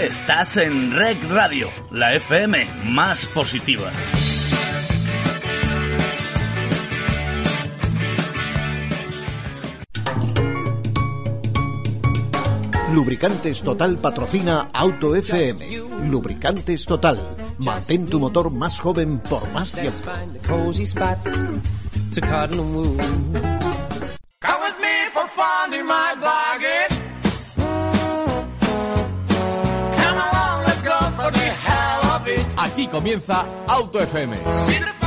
Estás en Rec Radio, la FM más positiva. Lubricantes Total patrocina Auto FM. Lubricantes Total. Mantén tu motor más joven por más tiempo. Aquí comienza Auto FM.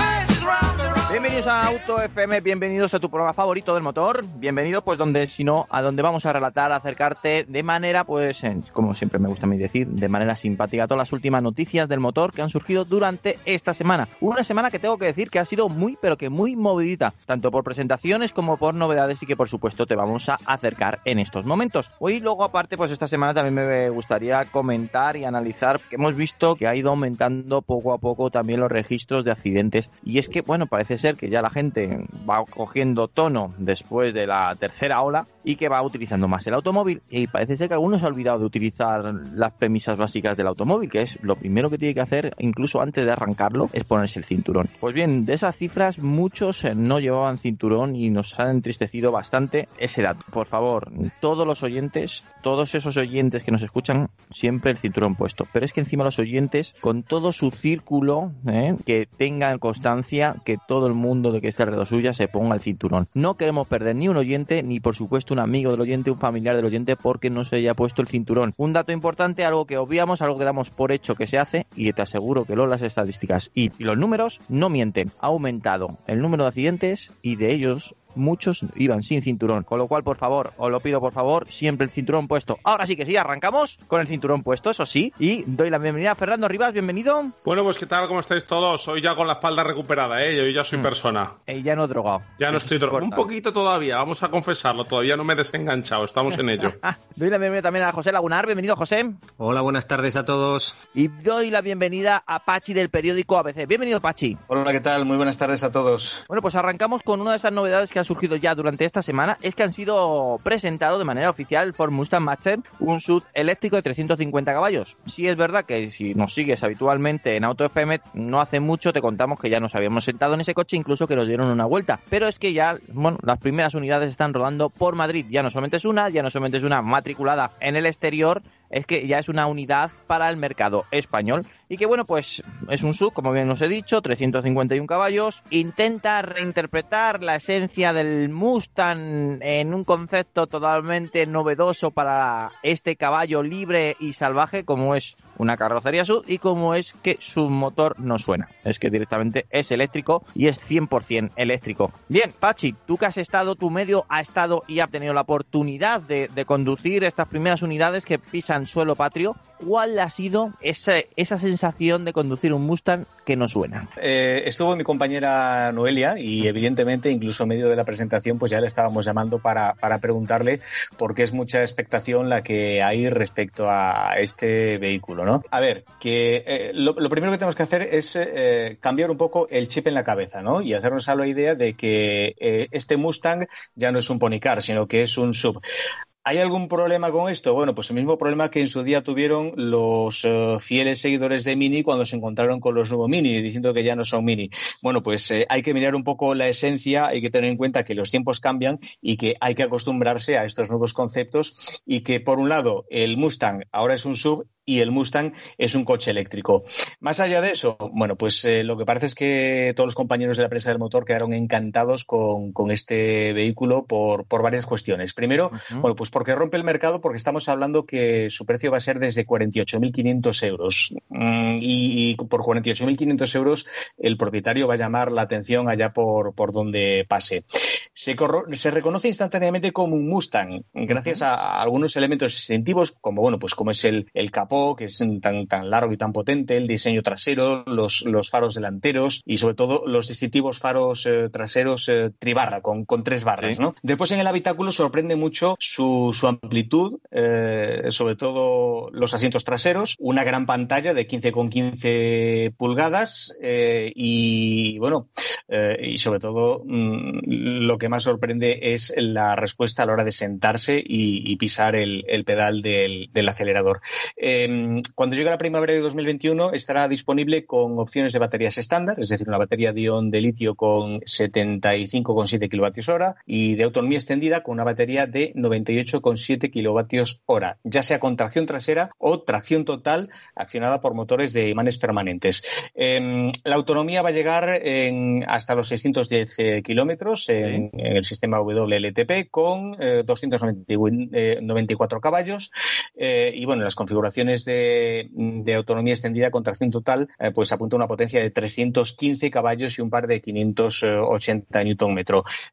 Bienvenidos a Auto FM, bienvenidos a tu programa favorito del motor, bienvenidos pues donde, si no, a donde vamos a relatar, acercarte de manera, pues, como siempre me gusta a mí decir, de manera simpática todas las últimas noticias del motor que han surgido durante esta semana. Una semana que tengo que decir que ha sido muy, pero que muy movidita, tanto por presentaciones como por novedades y que por supuesto te vamos a acercar en estos momentos. Hoy luego aparte, pues esta semana también me gustaría comentar y analizar que hemos visto que ha ido aumentando poco a poco también los registros de accidentes y es que, bueno, parece que ya la gente va cogiendo tono después de la tercera ola y que va utilizando más el automóvil y parece ser que algunos se ha olvidado de utilizar las premisas básicas del automóvil, que es lo primero que tiene que hacer incluso antes de arrancarlo es ponerse el cinturón. Pues bien, de esas cifras muchos no llevaban cinturón y nos han entristecido bastante ese dato. Por favor, todos los oyentes, todos esos oyentes que nos escuchan, siempre el cinturón puesto. Pero es que encima los oyentes, con todo su círculo, ¿eh? que tengan constancia que todo el mundo de que esté alrededor suya se ponga el cinturón. No queremos perder ni un oyente, ni por supuesto un amigo del oyente, un familiar del oyente, porque no se haya puesto el cinturón. Un dato importante, algo que obviamos, algo que damos por hecho que se hace, y te aseguro que luego las estadísticas y los números no mienten. Ha aumentado el número de accidentes y de ellos muchos iban sin cinturón. Con lo cual, por favor, os lo pido por favor, siempre el cinturón puesto. Ahora sí que sí, arrancamos con el cinturón puesto, eso sí. Y doy la bienvenida a Fernando Rivas, bienvenido. Bueno, pues qué tal, ¿cómo estáis todos? Hoy ya con la espalda recuperada, ¿eh? Yo ya soy persona. Y ya no drogado. Ya no estoy drogado. Un poquito todavía, vamos a confesarlo, todavía no me he desenganchado, estamos en ello. doy la bienvenida también a José Lagunar, bienvenido José. Hola, buenas tardes a todos. Y doy la bienvenida a Pachi del periódico ABC. Bienvenido Pachi. Hola, ¿qué tal? Muy buenas tardes a todos. Bueno, pues arrancamos con una de esas novedades que surgido ya durante esta semana es que han sido presentados de manera oficial Ford Mustang Mach-E, un SUV eléctrico de 350 caballos. Sí es verdad que si nos sigues habitualmente en Auto FM, no hace mucho te contamos que ya nos habíamos sentado en ese coche, incluso que nos dieron una vuelta. Pero es que ya, bueno, las primeras unidades están rodando por Madrid. Ya no solamente es una, ya no solamente es una matriculada en el exterior, es que ya es una unidad para el mercado español. Y que bueno pues es un sub como bien os he dicho 351 caballos. Intenta reinterpretar la esencia del Mustang en un concepto totalmente novedoso para este caballo libre y salvaje como es una carrocería sub y como es que su motor no suena. Es que directamente es eléctrico y es 100% eléctrico. Bien Pachi tú que has estado tu medio ha estado y ha tenido la oportunidad de, de conducir estas primeras unidades que pisan suelo patrio, ¿cuál ha sido esa, esa sensación de conducir un Mustang que no suena? Eh, estuvo mi compañera Noelia y evidentemente incluso en medio de la presentación pues ya le estábamos llamando para, para preguntarle porque es mucha expectación la que hay respecto a este vehículo, ¿no? A ver, que eh, lo, primero que tenemos que hacer es eh, cambiar un poco el chip en la cabeza, ¿no? Y hacernos a la idea de que eh, este Mustang ya no es un ponycar, sino que es un sub. ¿Hay algún problema con esto? Bueno, pues el mismo problema que en su día tuvieron los fieles seguidores de Mini cuando se encontraron con los nuevos Mini, diciendo que ya no son Mini. Bueno, pues eh, hay que mirar un poco la esencia, hay que tener en cuenta que los tiempos cambian y que hay que acostumbrarse a estos nuevos conceptos y que, por un lado, el Mustang ahora es un sub y el Mustang es un coche eléctrico. Más allá de eso, bueno, pues eh, lo que parece es que todos los compañeros de la prensa del motor quedaron encantados con, con este vehículo por, por, varias cuestiones. Primero, uh -huh. bueno, pues porque rompe el mercado, porque estamos hablando que su precio va a ser desde 48.500 euros. Mm, y, y, por 48.500 euros el propietario va a llamar la atención allá por, por donde pase. Se, se, reconoce instantáneamente como un Mustang, gracias uh -huh. a, a, algunos elementos distintivos, como, bueno, pues como es el, el capó que es tan, tan largo y tan potente, el diseño trasero, los, los faros delanteros y sobre todo los distintivos faros eh, traseros eh, tribarra, con, con, tres barras. Sí. ¿no? Después en el habitáculo sorprende mucho su, su amplitud, eh, sobre todo los asientos traseros, una gran pantalla de 15,15 pulgadas eh, y bueno, y sobre todo mmm, lo que más sorprende es la respuesta a la hora de sentarse y, y pisar el, el pedal del, del acelerador. Eh, Em, cuando llegue la primavera de 2021 estará disponible con opciones de baterías estándar, es decir, una batería de ion de litio con 75,7 kWh y de autonomía extendida con una batería de 98,7 kWh, ya sea con tracción trasera o tracción total accionada por motores de imanes permanentes. Em, la autonomía va a llegar hasta los 610 eh, kilómetros en, el sistema WLTP con 294 eh, caballos y bueno, las configuraciones de, autonomía extendida con tracción total pues apunta a una potencia de 315 caballos y un par de 580 Nm.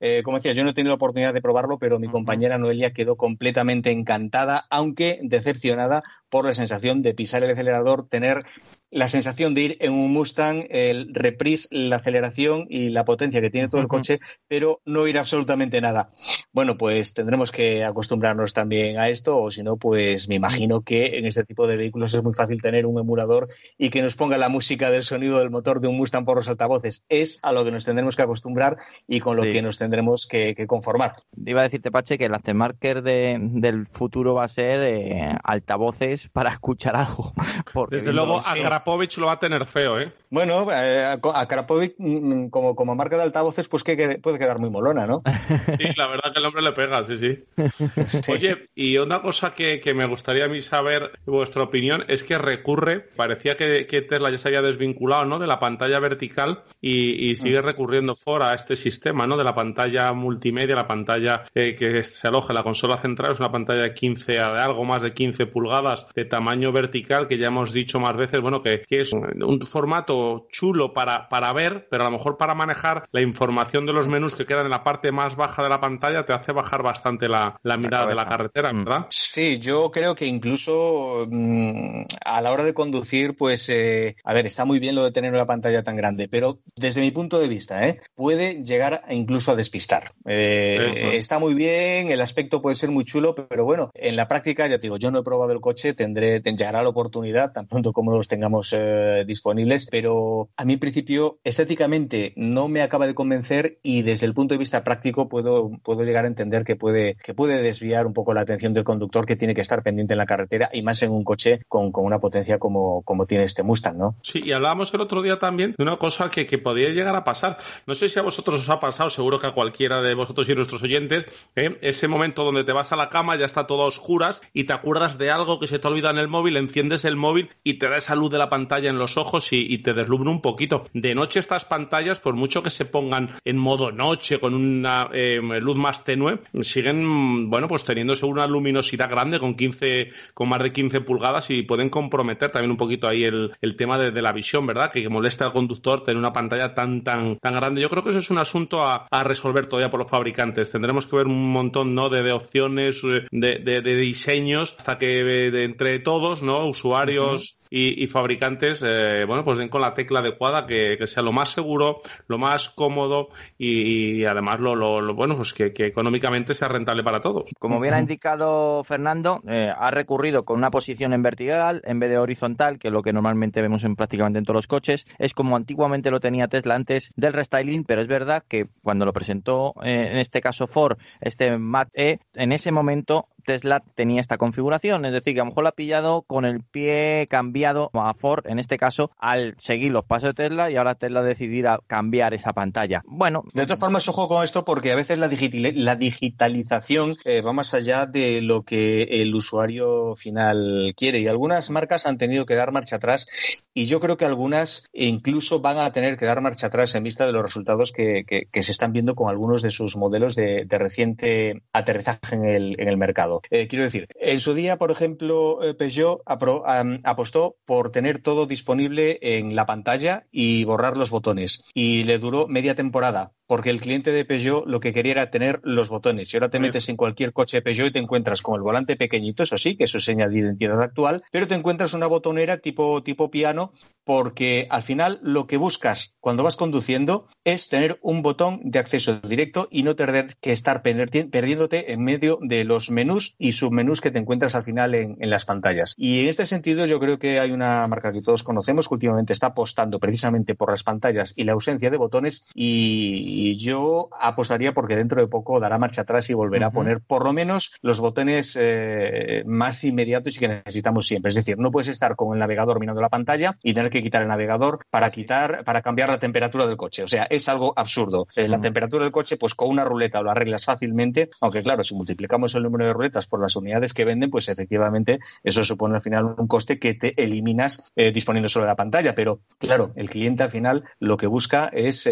Eh, como decía, yo no he tenido la oportunidad de probarlo, pero mi compañera Noelia quedó completamente encantada, aunque decepcionada por la sensación de pisar el acelerador, tener la sensación de ir en un Mustang, el reprise, la aceleración y la potencia que tiene todo el coche, pero no ir absolutamente nada. Bueno, pues tendremos que acostumbrarnos también a esto, o si no, pues me imagino que en este tipo de vehículos es muy fácil tener un emulador y que nos ponga la música del sonido del motor de un Mustang por los altavoces. Es a lo que nos tendremos que acostumbrar y con lo que nos tendremos que, conformar. Iba a decirte, Pache, que el aftermarket de, del futuro va a ser eh, altavoces para escuchar algo. Desde luego, Krapovic lo va a tener feo, ¿eh? Bueno, eh, a Krapovic, mm, como, como marca de altavoces, pues que puede quedar muy molona, ¿no? Sí, la verdad que el hombre le pega, sí, sí. Oye, y una cosa que, me gustaría a mí saber vuestra opinión es que recurre, parecía que, Tesla ya se había desvinculado, ¿no? De la pantalla vertical y, sigue mm. recurriendo fuera a este sistema, ¿no? De la pantalla multimedia, la pantalla eh, que se aloja en la consola central, es una pantalla de 15, de algo más de 15 pulgadas de tamaño vertical, que ya hemos dicho más veces, bueno, que, es un, formato chulo para, para ver, pero a lo mejor para manejar la información de los menús que quedan en la parte más baja de la pantalla te hace bajar bastante la, mirada de la carretera, mm. ¿verdad? Sí, yo creo que incluso mm, a la hora de conducir, pues, eh, a ver, está muy bien lo de tener una pantalla tan grande, pero desde mi punto de vista, ¿eh? puede llegar incluso a despistar. Eh, está muy bien, el aspecto puede ser muy chulo, pero bueno, en la práctica, ya te digo, yo no he probado el coche, tendré, llegará la oportunidad, tan pronto como los tengamos eh, disponibles, pero a mí en principio estéticamente no me acaba de convencer y desde el punto de vista práctico puedo, puedo llegar a entender que puede, que puede desviar un poco la atención del conductor que tiene que estar pendiente en la carretera y más en un coche con, con una potencia como, como tiene este Mustang, ¿no? Sí, y hablábamos el otro día también de una cosa que, que podría llegar a pasar. No sé si a vosotros os ha pasado, seguro que a cualquiera de vosotros y nuestros oyentes, ¿eh? ese momento donde te vas a la cama, ya está todo a oscuras y te acuerdas de algo que se te olvida en el móvil, enciendes el móvil y te da esa luz de la pantalla en los ojos y, te deslumbra un poquito. De noche estas pantallas, por mucho que se pongan en modo noche con una eh, luz más tenue, siguen, bueno, pues teniéndose una luminosidad grande con 15, con más de 15 pulgadas y pueden comprometer también un poquito ahí el, tema de, la visión, ¿verdad? Que, molesta al conductor tener una pantalla tan, tan, tan grande. Yo creo que eso es un asunto a, resolver todavía por los fabricantes. Tendremos que ver un montón, ¿no? De, opciones, eh, de, diseños, hasta que eh, entre todos, ¿no? Usuarios, y, fabricantes, eh, bueno, pues den con la tecla adecuada, que, sea lo más seguro, lo más cómodo y, además lo, bueno, pues que, económicamente sea rentable para todos. Como bien ha indicado Fernando, eh, ha recurrido con una posición en vertical en vez de horizontal, que es lo que normalmente vemos en prácticamente en todos los coches. Es como antiguamente lo tenía Tesla antes del restyling, pero es verdad que cuando lo presentó, eh, en este caso Ford, este Mach E, en ese momento Tesla tenía esta configuración, es decir, que a lo mejor la ha pillado con el pie cambiado a Ford, en este caso, al seguir los pasos de Tesla y ahora Tesla decidirá cambiar esa pantalla. Bueno. De todas formas, ojo con esto porque a veces la, digitalización eh, va más allá de lo que el usuario final quiere y algunas marcas han tenido que dar marcha atrás y yo creo que algunas incluso van a tener que dar marcha atrás en vista de los resultados que, se están viendo con algunos de sus modelos de, reciente aterrizaje en el mercado. Eh, quiero decir, en su día, por ejemplo, eh, Peugeot apostó por tener todo disponible en la pantalla y borrar los botones. Y le duró media temporada porque el cliente de Peugeot lo que quería era tener los botones. Y ahora te metes en cualquier coche Peugeot y te encuentras con el volante pequeñito, eso sí, que es su señal de identidad actual, pero te encuentras una botonera tipo, tipo piano, porque al final lo que buscas cuando vas conduciendo es tener un botón de acceso directo y no tener que estar perdiéndote en medio de los menús y submenús que te encuentras al final en, las pantallas. Y en este sentido yo creo que hay una marca que todos conocemos que últimamente está apostando precisamente por las pantallas y la ausencia de botones y y yo apostaría porque dentro de poco dará marcha atrás y volverá a poner por lo menos los botones eh, más inmediatos y que necesitamos siempre. Es decir, no puedes estar con el navegador mirando la pantalla y tener que quitar el navegador para quitar, para cambiar la temperatura del coche. O sea, es algo absurdo. Eh, la temperatura del coche, pues con una ruleta lo arreglas fácilmente, aunque claro, si multiplicamos el número de ruletas por las unidades que venden, pues efectivamente eso supone al final un coste que te eliminas eh, disponiendo solo de la pantalla. Pero claro, el cliente al final lo que busca es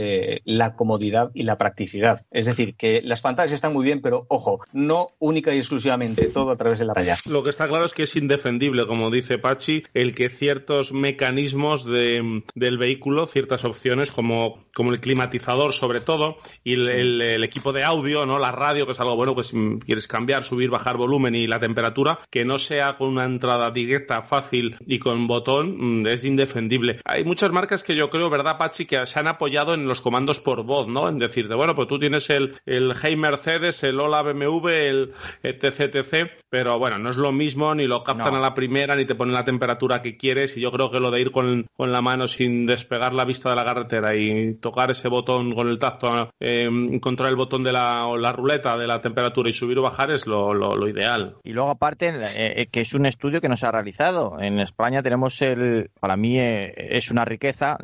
la comodidad y la practicidad. Es decir, que las pantallas están muy bien, pero ojo, no única y exclusivamente todo a través de la pantalla. Lo que está claro es que es indefendible, como dice Pachi, el que ciertos mecanismos de, del vehículo, ciertas opciones como, como el climatizador sobre todo y el, equipo de audio, no la radio, que es algo bueno, pues si quieres cambiar, subir, bajar volumen y la temperatura, que no sea con una entrada directa, fácil y con botón, mm, es indefendible. Hay muchas marcas que yo creo, ¿verdad, Pachi, que se han apoyado en los comandos por voz, ¿no? En decirte, bueno, pues tú tienes el, el Hey Mercedes, el Hola BMW, el etc, etc, pero bueno, no es lo mismo, ni lo captan a la primera, ni te ponen la temperatura que quieres, y yo creo que lo de ir con, con la mano sin despegar la vista de la carretera y tocar ese botón con el tacto, eh, encontrar el botón de la, o la ruleta de la temperatura y subir o bajar es lo, lo, ideal. Y luego aparte, eh, eh, que es un estudio que no se ha realizado. En España tenemos el, para mí es una riqueza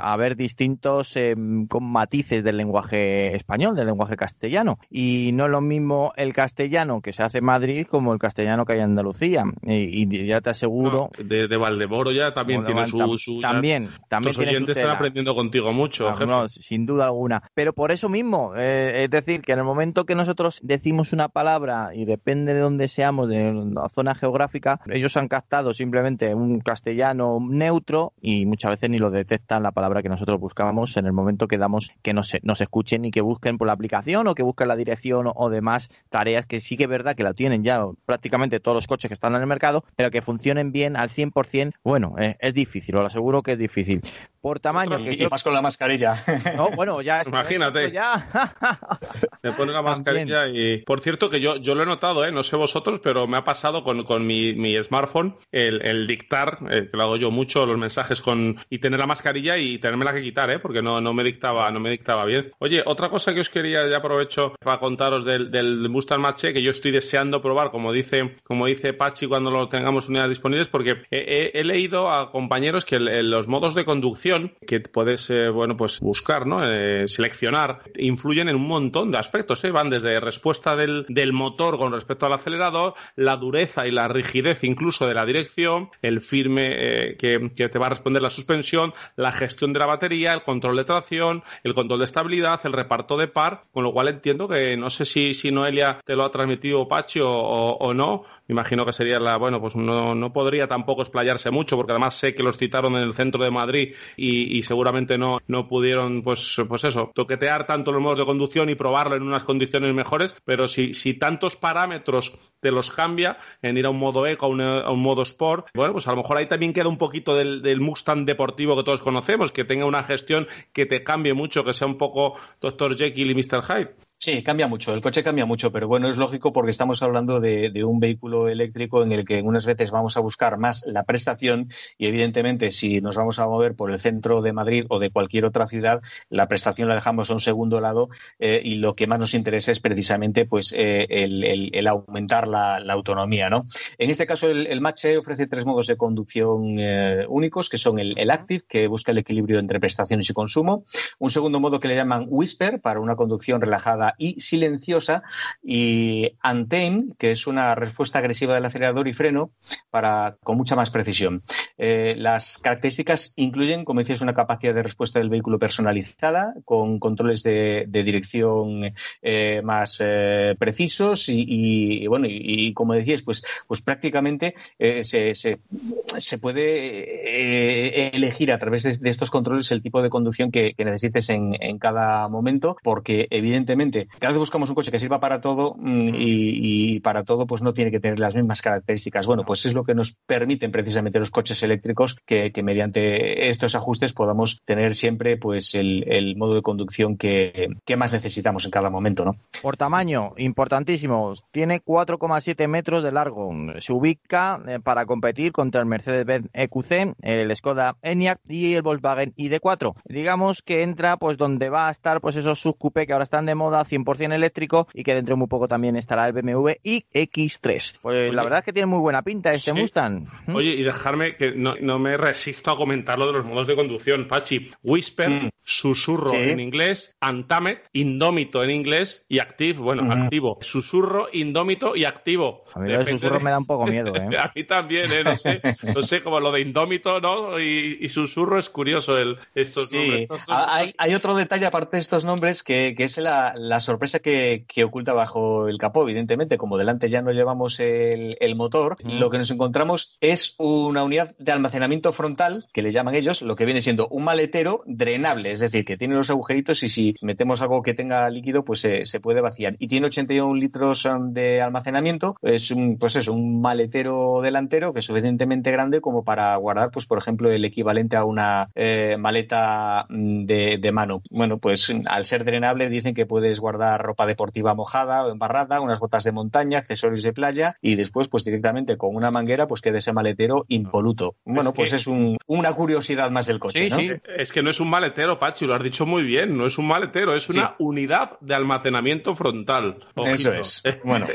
a ver distintos con matices del lenguaje español, del lenguaje castellano. Y no es lo mismo el castellano que se hace en Madrid como el castellano que hay en Andalucía. Y, ya te aseguro. de, de, Valdemoro ya también tiene su, También, también. Los oyentes están aprendiendo contigo mucho. sin duda alguna. Pero por eso mismo, eh, es decir, que en el momento que nosotros decimos una palabra y depende de dónde seamos, de la zona geográfica, ellos han captado simplemente un castellano neutro y muchas veces ni lo detectan la palabra que nosotros buscábamos en el momento que damos que nos, nos escuchen y que busquen por la aplicación o que busquen la dirección o demás tareas que sí que es verdad que la tienen ya prácticamente todos los coches que están en el mercado, pero que funcionen bien al 100%, bueno, eh, es difícil, os lo aseguro que es difícil. Por tamaño... Que y más con la mascarilla. No, bueno, ya... Imagínate. Ya. me pone la mascarilla y... Por cierto, que yo, yo lo he notado, ¿eh? no sé vosotros, pero me ha pasado con, con mi, mi smartphone el, el dictar, eh, que lo hago yo mucho, los mensajes con... y tener la mascarilla y tenérmela que quitar, ¿eh? porque no, no, me dictaba, no me dictaba bien. Oye, otra cosa que os quería, ya aprovecho para contaros del, del Mustang Mach que yo estoy deseando probar, como dice, como dice Pachi cuando lo tengamos unidades disponibles, porque he, leído a compañeros que los modos de conducción que puedes, eh, bueno, pues buscar, ¿no? Eh, seleccionar, influyen en un montón de aspectos, ¿eh? Van desde respuesta del, del motor con respecto al acelerador, la dureza y la rigidez incluso de la dirección, el firme eh, que, que te va a responder la suspensión, la gestión de la batería, el control de tracción, el control de estabilidad, el reparto de par, con lo cual entiendo que no sé si, si Noelia te lo ha transmitido Pachi o, no, me imagino que sería la, bueno, pues no, no podría tampoco explayarse mucho, porque además sé que los citaron en el centro de Madrid y, seguramente no, no pudieron, pues, pues eso, toquetear tanto los modos de conducción y probarlo en unas condiciones mejores, pero si, si tantos parámetros te los cambia en ir a un modo eco, a un, a un modo sport, bueno, pues a lo mejor ahí también queda un poquito del, del Mustang deportivo que todos conocemos, que tenga una gestión que te cambie mucho, que sea un poco Dr. Jekyll y Mr. Hyde. Sí, cambia mucho, el coche cambia mucho, pero bueno, es lógico porque estamos hablando de, de, un vehículo eléctrico en el que unas veces vamos a buscar más la prestación y evidentemente si nos vamos a mover por el centro de Madrid o de cualquier otra ciudad, la prestación la dejamos a un segundo lado eh, y lo que más nos interesa es precisamente pues eh, el, el, el, aumentar la, la, autonomía, ¿no? En este caso el, el Mache ofrece tres modos de conducción eh, únicos que son el, el Active, que busca el equilibrio entre prestaciones y consumo, un segundo modo que le llaman Whisper para una conducción relajada y silenciosa, y Antenne, que es una respuesta agresiva del acelerador y freno para, con mucha más precisión. Eh, las características incluyen, como decías, una capacidad de respuesta del vehículo personalizada, con controles de, dirección eh, más eh, precisos y, bueno, y, como decías, pues, pues prácticamente se, se, puede elegir a través de, estos controles el tipo de conducción que, necesites en cada momento, porque evidentemente cada vez buscamos un coche que sirva para todo mm, y, y, para todo pues no tiene que tener las mismas características. Bueno, pues es lo que nos permiten precisamente los coches eléctricos que, mediante estos ajustes podamos tener siempre pues el, modo de conducción que, más necesitamos en cada momento. ¿no? Por tamaño, importantísimo, tiene 4,7 metros de largo. Se ubica eh, para competir contra el Mercedes-Benz EQC, el Skoda Enyaq y el Volkswagen ID4. Digamos que entra pues donde va a estar pues esos subcoupé que ahora están de moda 100% eléctrico y que dentro de muy poco también estará el BMW iX3. Pues la verdad es que tiene muy buena pinta este Mustang. ¿Mm? Oye, y dejarme que no, me resisto a comentar lo de los modos de conducción, Pachi. Whisper, mm. susurro en inglés, Antamet, indómito en inglés y active, bueno, activo. Susurro, indómito y activo. A mí el susurro me da un poco miedo, ¿eh? a mí también, ¿eh? No sé, no sé, como lo de indómito, ¿no? Y, susurro es curioso el, estos nombres. Hay, otro detalle aparte de estos nombres que, es la, sorpresa que, oculta bajo el capó, evidentemente, como delante ya no llevamos el, motor, lo que nos encontramos es una unidad de almacenamiento frontal, que le llaman ellos, lo que viene siendo un maletero drenable, es decir, que tiene los agujeritos y si metemos algo que tenga líquido, pues se puede vaciar. Y tiene 81 litros um, de almacenamiento, es un, pues eso, un maletero delantero que es suficientemente grande como para guardar, pues por ejemplo, el equivalente a una eh, maleta mm, de, de, mano. Bueno, pues al ser drenable dicen que puedes guardar ropa deportiva mojada o embarrada, unas botas de montaña, accesorios de playa y después, pues directamente con una manguera, pues quede ese maletero impoluto. Bueno, pues es un, una curiosidad más del coche. Sí, sí. Es que no es un maletero, Pachi, lo has dicho muy bien, no es un maletero, es una unidad de almacenamiento frontal. Eso es. Bueno,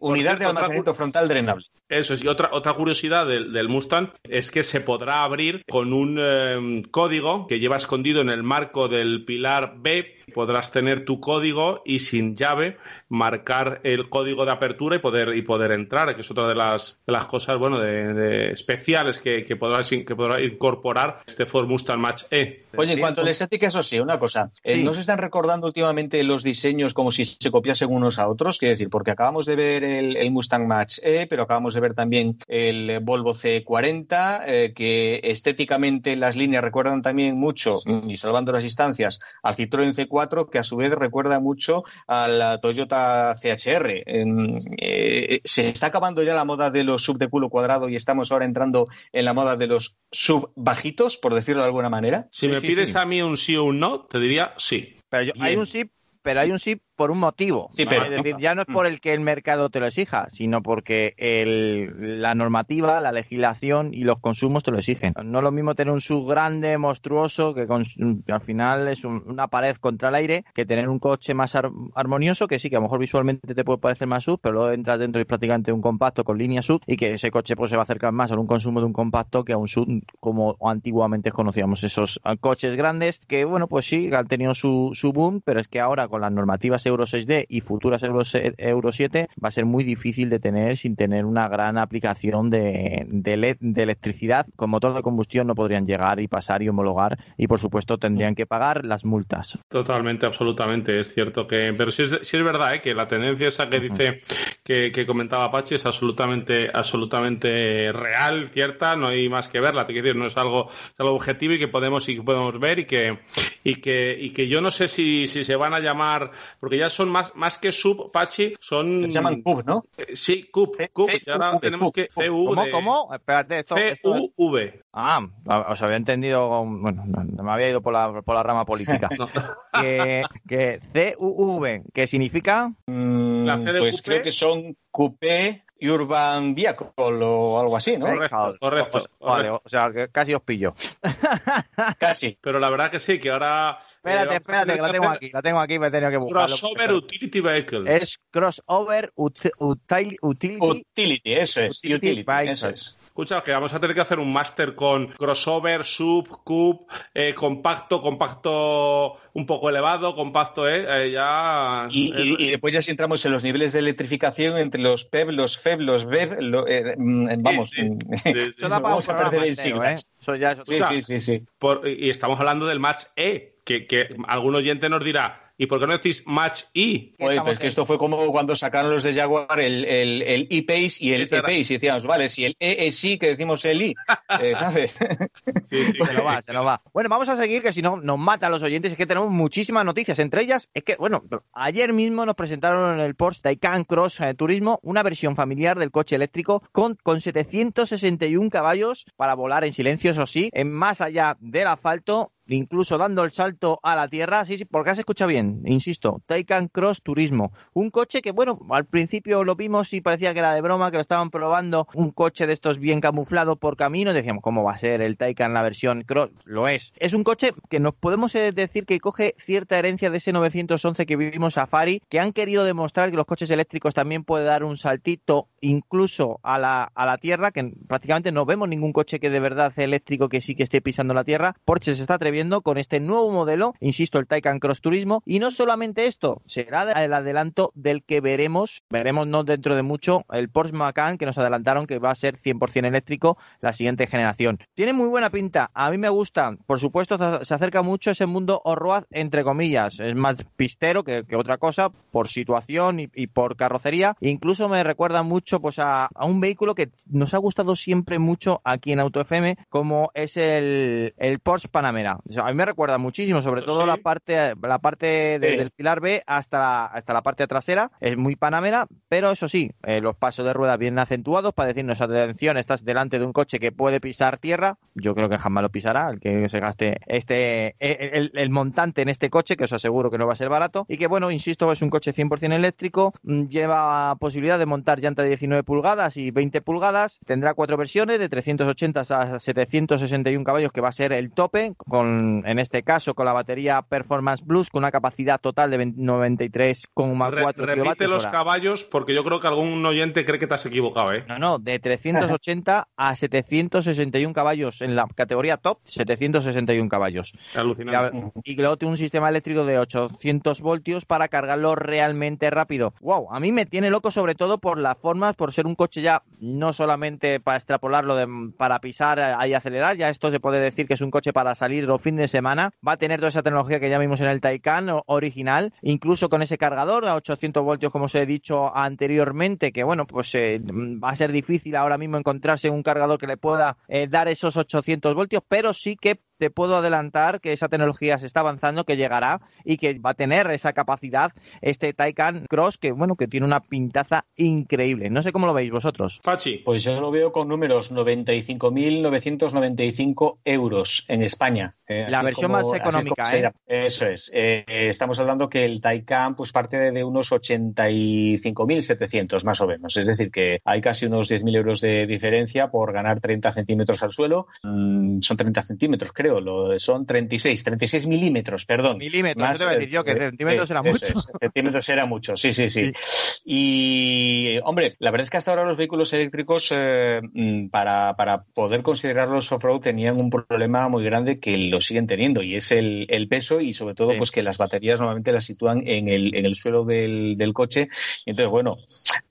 unidad de almacenamiento frontal drenable. Eso es. Y otra, otra curiosidad del, Mustang es que se podrá abrir con un em, código que lleva escondido en el marco del pilar B. Podrás tener tu código y sin llave marcar el código de apertura y poder, y poder entrar, que es otra de las, las cosas bueno, de, especiales que, que, podrá, que podrá incorporar este Ford Mustang Match E. Oye, en cuanto a la estética, eso sí, una cosa. Eh, ¿No se están recordando últimamente los diseños como si se copiasen unos a otros? Quiero decir, porque acabamos de ver el, el Mustang Match E, pero acabamos de ver también el Volvo C40, eh, que estéticamente las líneas recuerdan también mucho, y salvando las distancias, al Citroën C4, que a su vez recuerda mucho a la Toyota CHR. Eh, se está acabando ya la moda de los sub de culo cuadrado y estamos ahora entrando en la moda de los sub bajitos, por decirlo de alguna manera. Si me pides a mí un sí o un no, te diría sí. Pero hay un sí, pero hay un sí por un motivo. Sí, pero, es decir, ya no es por el que el mercado te lo exija, sino porque la normativa, la legislación y los consumos te lo exigen. No es lo mismo tener un sub grande, monstruoso, que, al final es una pared contra el aire, que tener un coche más armonioso, que sí, que a lo mejor visualmente te puede parecer más sub, pero luego entras dentro y es prácticamente un compacto con línea sub y que ese coche pues se va a acercar más a un consumo de un compacto que a un sub como antiguamente conocíamos esos coches grandes que, bueno, pues sí, han tenido su, su boom, pero es que ahora con las normativas Euro 6D y futuras Euro, Euro 7 va a ser muy difícil de tener sin tener una gran aplicación de, de, de, electricidad. Con motor de combustión no podrían llegar y pasar y homologar y por supuesto tendrían que pagar las multas. Totalmente, absolutamente. Es cierto que, pero sí es, es verdad ¿eh? que la tendencia esa que dice que, que, comentaba Apache es absolutamente, absolutamente real, cierta, no hay más que verla. Te quiero decir, no es algo, es algo objetivo y que podemos y que podemos ver y que y que y que yo no sé si, si se van a llamar porque ya son más, más que sub, Pachi, son... Se llaman CUB, ¿no? Eh, sí, CUB, CUB, y ahora tenemos que... ¿Cómo, cómo? Espérate, esto... CUV. Ah, os había entendido, bueno, me había ido por la, por la rama política. que, que CUV, ¿qué significa? Mm, la C de pues creo que son Urban Vehicle o algo así, ¿no? Correcto, correcto. Vale, o sea, que casi os pillo. casi. Pero la verdad que sí, que ahora... Espérate, eh, espérate, que la tengo aquí, la tengo aquí, me he tenido que buscar. Crossover Utility Vehicle. Es Crossover Utility... Utility, eso es. Utility, eso es. Escucha, que vamos a tener que hacer un máster con crossover, sub, cube, eh, compacto, compacto un poco elevado, compacto, ¿eh? eh ya... Y, después ya si entramos en los niveles de electrificación entre los PEV, los FEB, los eh, mm, vamos, eso da vamos a perder en siglas. Eso ya, sí, sí, sí, y estamos hablando del Match E, que, que algún oyente nos dirá, ¿Y por qué no decís Match E? Oye, pues que esto fue como cuando sacaron los de Jaguar el, el, el E-Pace y el E-Pace. Y decíamos, vale, si el E es sí, que decimos el I, eh, ¿sabes? Sí, sí, se lo va, se lo va. Bueno, vamos a seguir, que si no nos matan los oyentes. Es que tenemos muchísimas noticias. Entre ellas, es que, bueno, ayer mismo nos presentaron en el Porsche Taycan Cross eh, Turismo una versión familiar del coche eléctrico con, con 761 caballos para volar en silencio, eso sí, en más allá del asfalto incluso dando el salto a la tierra. Sí, sí, porque has escuchado bien, insisto, Taycan Cross Turismo. Un coche que, bueno, al principio lo vimos y parecía que era de broma, que lo estaban probando, un coche de estos bien camuflado por camino. Decíamos, ¿cómo va a ser el Taycan la versión Cross? Lo es. Es un coche que nos podemos eh, decir que coge cierta herencia de ese 911 que vivimos Safari, que han querido demostrar que los coches eléctricos también pueden dar un saltito incluso a la, a la tierra, que prácticamente no vemos ningún coche que de verdad eléctrico que sí que esté pisando la tierra. Porsche se está atreviendo con este nuevo modelo, insisto, el Taycan Cross Turismo. Y no solamente esto, será el adelanto del que veremos, veremos no dentro de mucho, el Porsche Macan, que nos adelantaron que va a ser 100% eléctrico la siguiente generación. Tiene muy buena pinta, a mí me gusta, por supuesto se acerca mucho ese mundo Orroaz, entre comillas, es más pistero que, otra cosa, por situación y, por carrocería. Incluso me recuerda mucho pues a, un vehículo que nos ha gustado siempre mucho aquí en Auto FM, como es el, el Porsche Panamera a mí me recuerda muchísimo, sobre todo la parte, la parte del pilar B hasta la, hasta la parte trasera. Es muy panamera, pero eso sí, eh, los pasos de rueda bien acentuados para decirnos, atención, estás delante de un coche que puede pisar tierra. Yo creo que jamás lo pisará, el que se gaste este, e, el, montante en este coche, que os aseguro que no va a ser barato. Y que bueno, insisto, es un coche 100% eléctrico, mm, lleva posibilidad de montar llanta de 19 pulgadas y 20 pulgadas. Tendrá cuatro versiones de 380 a 761 caballos, que va a ser el tope, con en este caso con la batería Performance Plus con una capacidad total de 93,4 Re, Repite los caballos porque yo creo que algún oyente cree que te has equivocado, ¿eh? No, no, de 380 a 761 caballos en la categoría top, 761 caballos. Alucinante. Y, luego tiene un sistema eléctrico de 800 voltios para cargarlo realmente rápido. Wow, a mí me tiene loco sobre todo por las formas, por ser un coche ya no solamente para extrapolarlo de, para pisar y acelerar, ya esto se puede decir que es un coche para salir los fin de semana. Va a tener toda esa tecnología que ya vimos en el Taycan original, incluso con ese cargador a 800 voltios, como os he dicho anteriormente, que bueno, pues eh, va a ser difícil ahora mismo encontrarse un cargador que le pueda eh, dar esos 800 voltios, pero sí que te puedo adelantar que esa tecnología se está avanzando, que llegará y que va a tener esa capacidad este Taycan Cross, que bueno, que tiene una pintaza increíble. No sé cómo lo veis vosotros. Pachi. Pues yo lo veo con números 95.995 euros en España. Eh, la versión más económica, ¿eh? Eso es. Eh, estamos hablando que el Taycan pues parte de unos 85.700 más o menos. Es decir, que hay casi unos 10.000 euros de diferencia por ganar 30 centímetros al suelo. Mm, son 30 centímetros, creo lo, son 36, 36 milímetros, perdón. Milímetros, Más, decir yo, que centímetros era mucho. centímetros era mucho, sí, sí, sí, Y, hombre, la verdad es que hasta ahora los vehículos eléctricos, eh, mm, para, para poder considerarlos off-road, tenían un problema muy grande que lo siguen teniendo, y es el, el peso y sobre todo, pues que las baterías normalmente las sitúan en el, en el suelo del, del coche. Y entonces, bueno,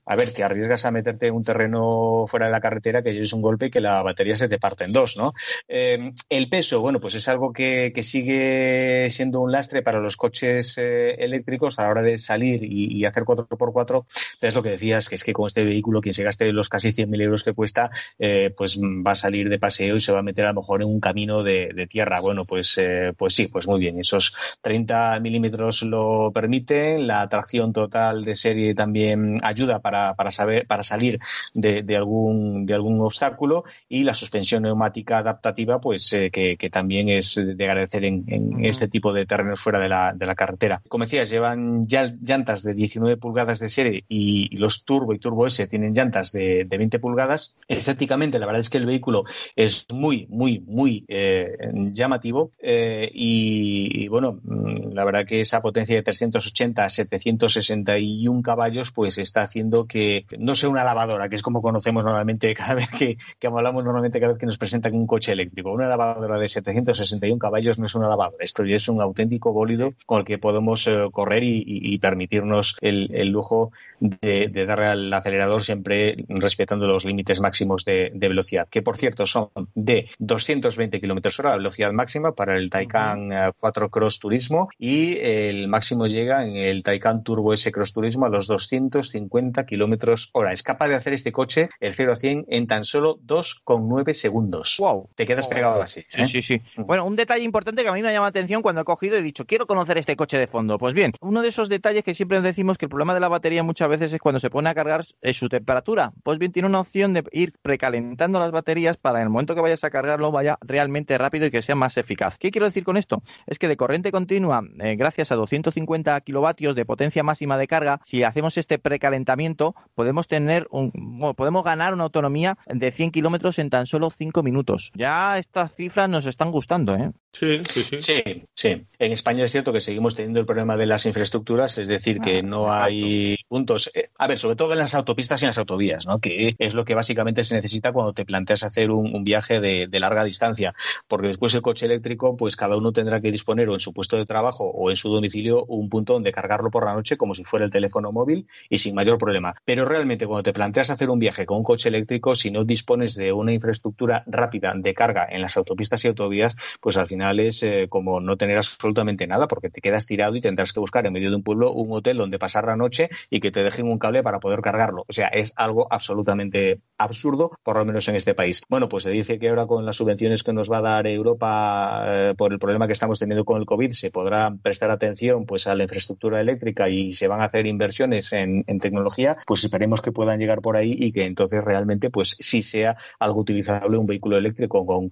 a ver, te arriesgas a meterte en un terreno fuera de la carretera que lleves un golpe y que la batería se te parte en dos, ¿no? Eh, el peso, bueno, pues es algo que, sigue siendo un lastre para los coches eh, eléctricos a la hora de salir y, hacer 4x4. Pero es lo que decías, que es que con este vehículo, quien se gaste los casi 100.000 euros que cuesta, eh, pues va a salir de paseo y se va a meter a lo mejor en un camino de, tierra. Bueno, pues, pues sí, pues muy bien. Esos 30 milímetros lo permiten. La tracción total de serie también ayuda para para, saber, para salir de, algún, de algún obstáculo y la suspensión neumática adaptativa, pues eh, que, también es de agradecer en, este tipo de terrenos fuera de la, de la carretera. Como decías, llevan llantas de 19 pulgadas de serie y, los Turbo y Turbo S tienen llantas de, de 20 pulgadas. Estéticamente, la verdad es que el vehículo es muy, muy, muy eh, llamativo eh, y, bueno, mm, la verdad que esa potencia de 380 a 761 caballos pues está haciendo que no sea una lavadora, que es como conocemos normalmente cada vez que, hablamos normalmente cada vez que nos presentan un coche eléctrico. Una lavadora de 761 caballos no es una lavadora, esto ya es un auténtico bólido con el que podemos eh, correr y, permitirnos el, lujo de, darle al acelerador siempre respetando los límites máximos de, velocidad, que por cierto son de 220 kilómetros hora, la velocidad máxima para el Taycan 4 eh, Cross Turismo y el máximo llega en el Taycan Turbo S Cross Turismo a los 250 kilómetros hora. Es capaz de hacer este coche el 0 a 100 en tan solo 2,9 segundos. Wow. Te quedas pegado así. Sí, ¿eh? sí, sí. Bueno, un detalle importante que a mí me llama la atención cuando he cogido y dicho, quiero conocer este coche de fondo. Pues bien, uno de esos detalles que siempre decimos que el problema de la batería muchas veces es cuando se pone a cargar es su temperatura. Pues bien, tiene una opción de ir precalentando las baterías para en el momento que vayas a cargarlo vaya realmente rápido y que sea más eficaz. ¿Qué quiero decir con esto? Es que de corriente continua, eh, gracias a 250 kilovatios de potencia máxima de carga, si hacemos este precalentamiento, podemos tener un, podemos ganar una autonomía de 100 kilómetros en tan solo 5 minutos. Ya estas cifras nos están gustando, ¿eh? Sí, sí, sí. Sí, sí. En España es cierto que seguimos teniendo el problema de las infraestructuras, es decir, que ah, no hay puntos. Eh, a ver, sobre todo en las autopistas y en las autovías, ¿no? Que es lo que básicamente se necesita cuando te planteas hacer un, viaje de, larga distancia, porque después el coche eléctrico, pues cada uno tendrá que disponer o en su puesto de trabajo o en su domicilio un punto donde cargarlo por la noche como si fuera el teléfono móvil y sin mayor problema. Pero realmente cuando te planteas hacer un viaje con un coche eléctrico, si no dispones de una infraestructura rápida de carga en las autopistas y autovías, pues al final es eh, como no tener absolutamente nada porque te quedas tirado y tendrás que buscar en medio de un pueblo un hotel donde pasar la noche y que te dejen un cable para poder cargarlo. O sea, es algo absolutamente absurdo, por lo menos en este país. Bueno, pues se dice que ahora con las subvenciones que nos va a dar Europa eh, por el problema que estamos teniendo con el COVID se podrá prestar atención pues a la infraestructura eléctrica y se van a hacer inversiones en, tecnología, pues esperemos que puedan llegar por ahí y que entonces realmente pues sí sea algo utilizable un vehículo eléctrico con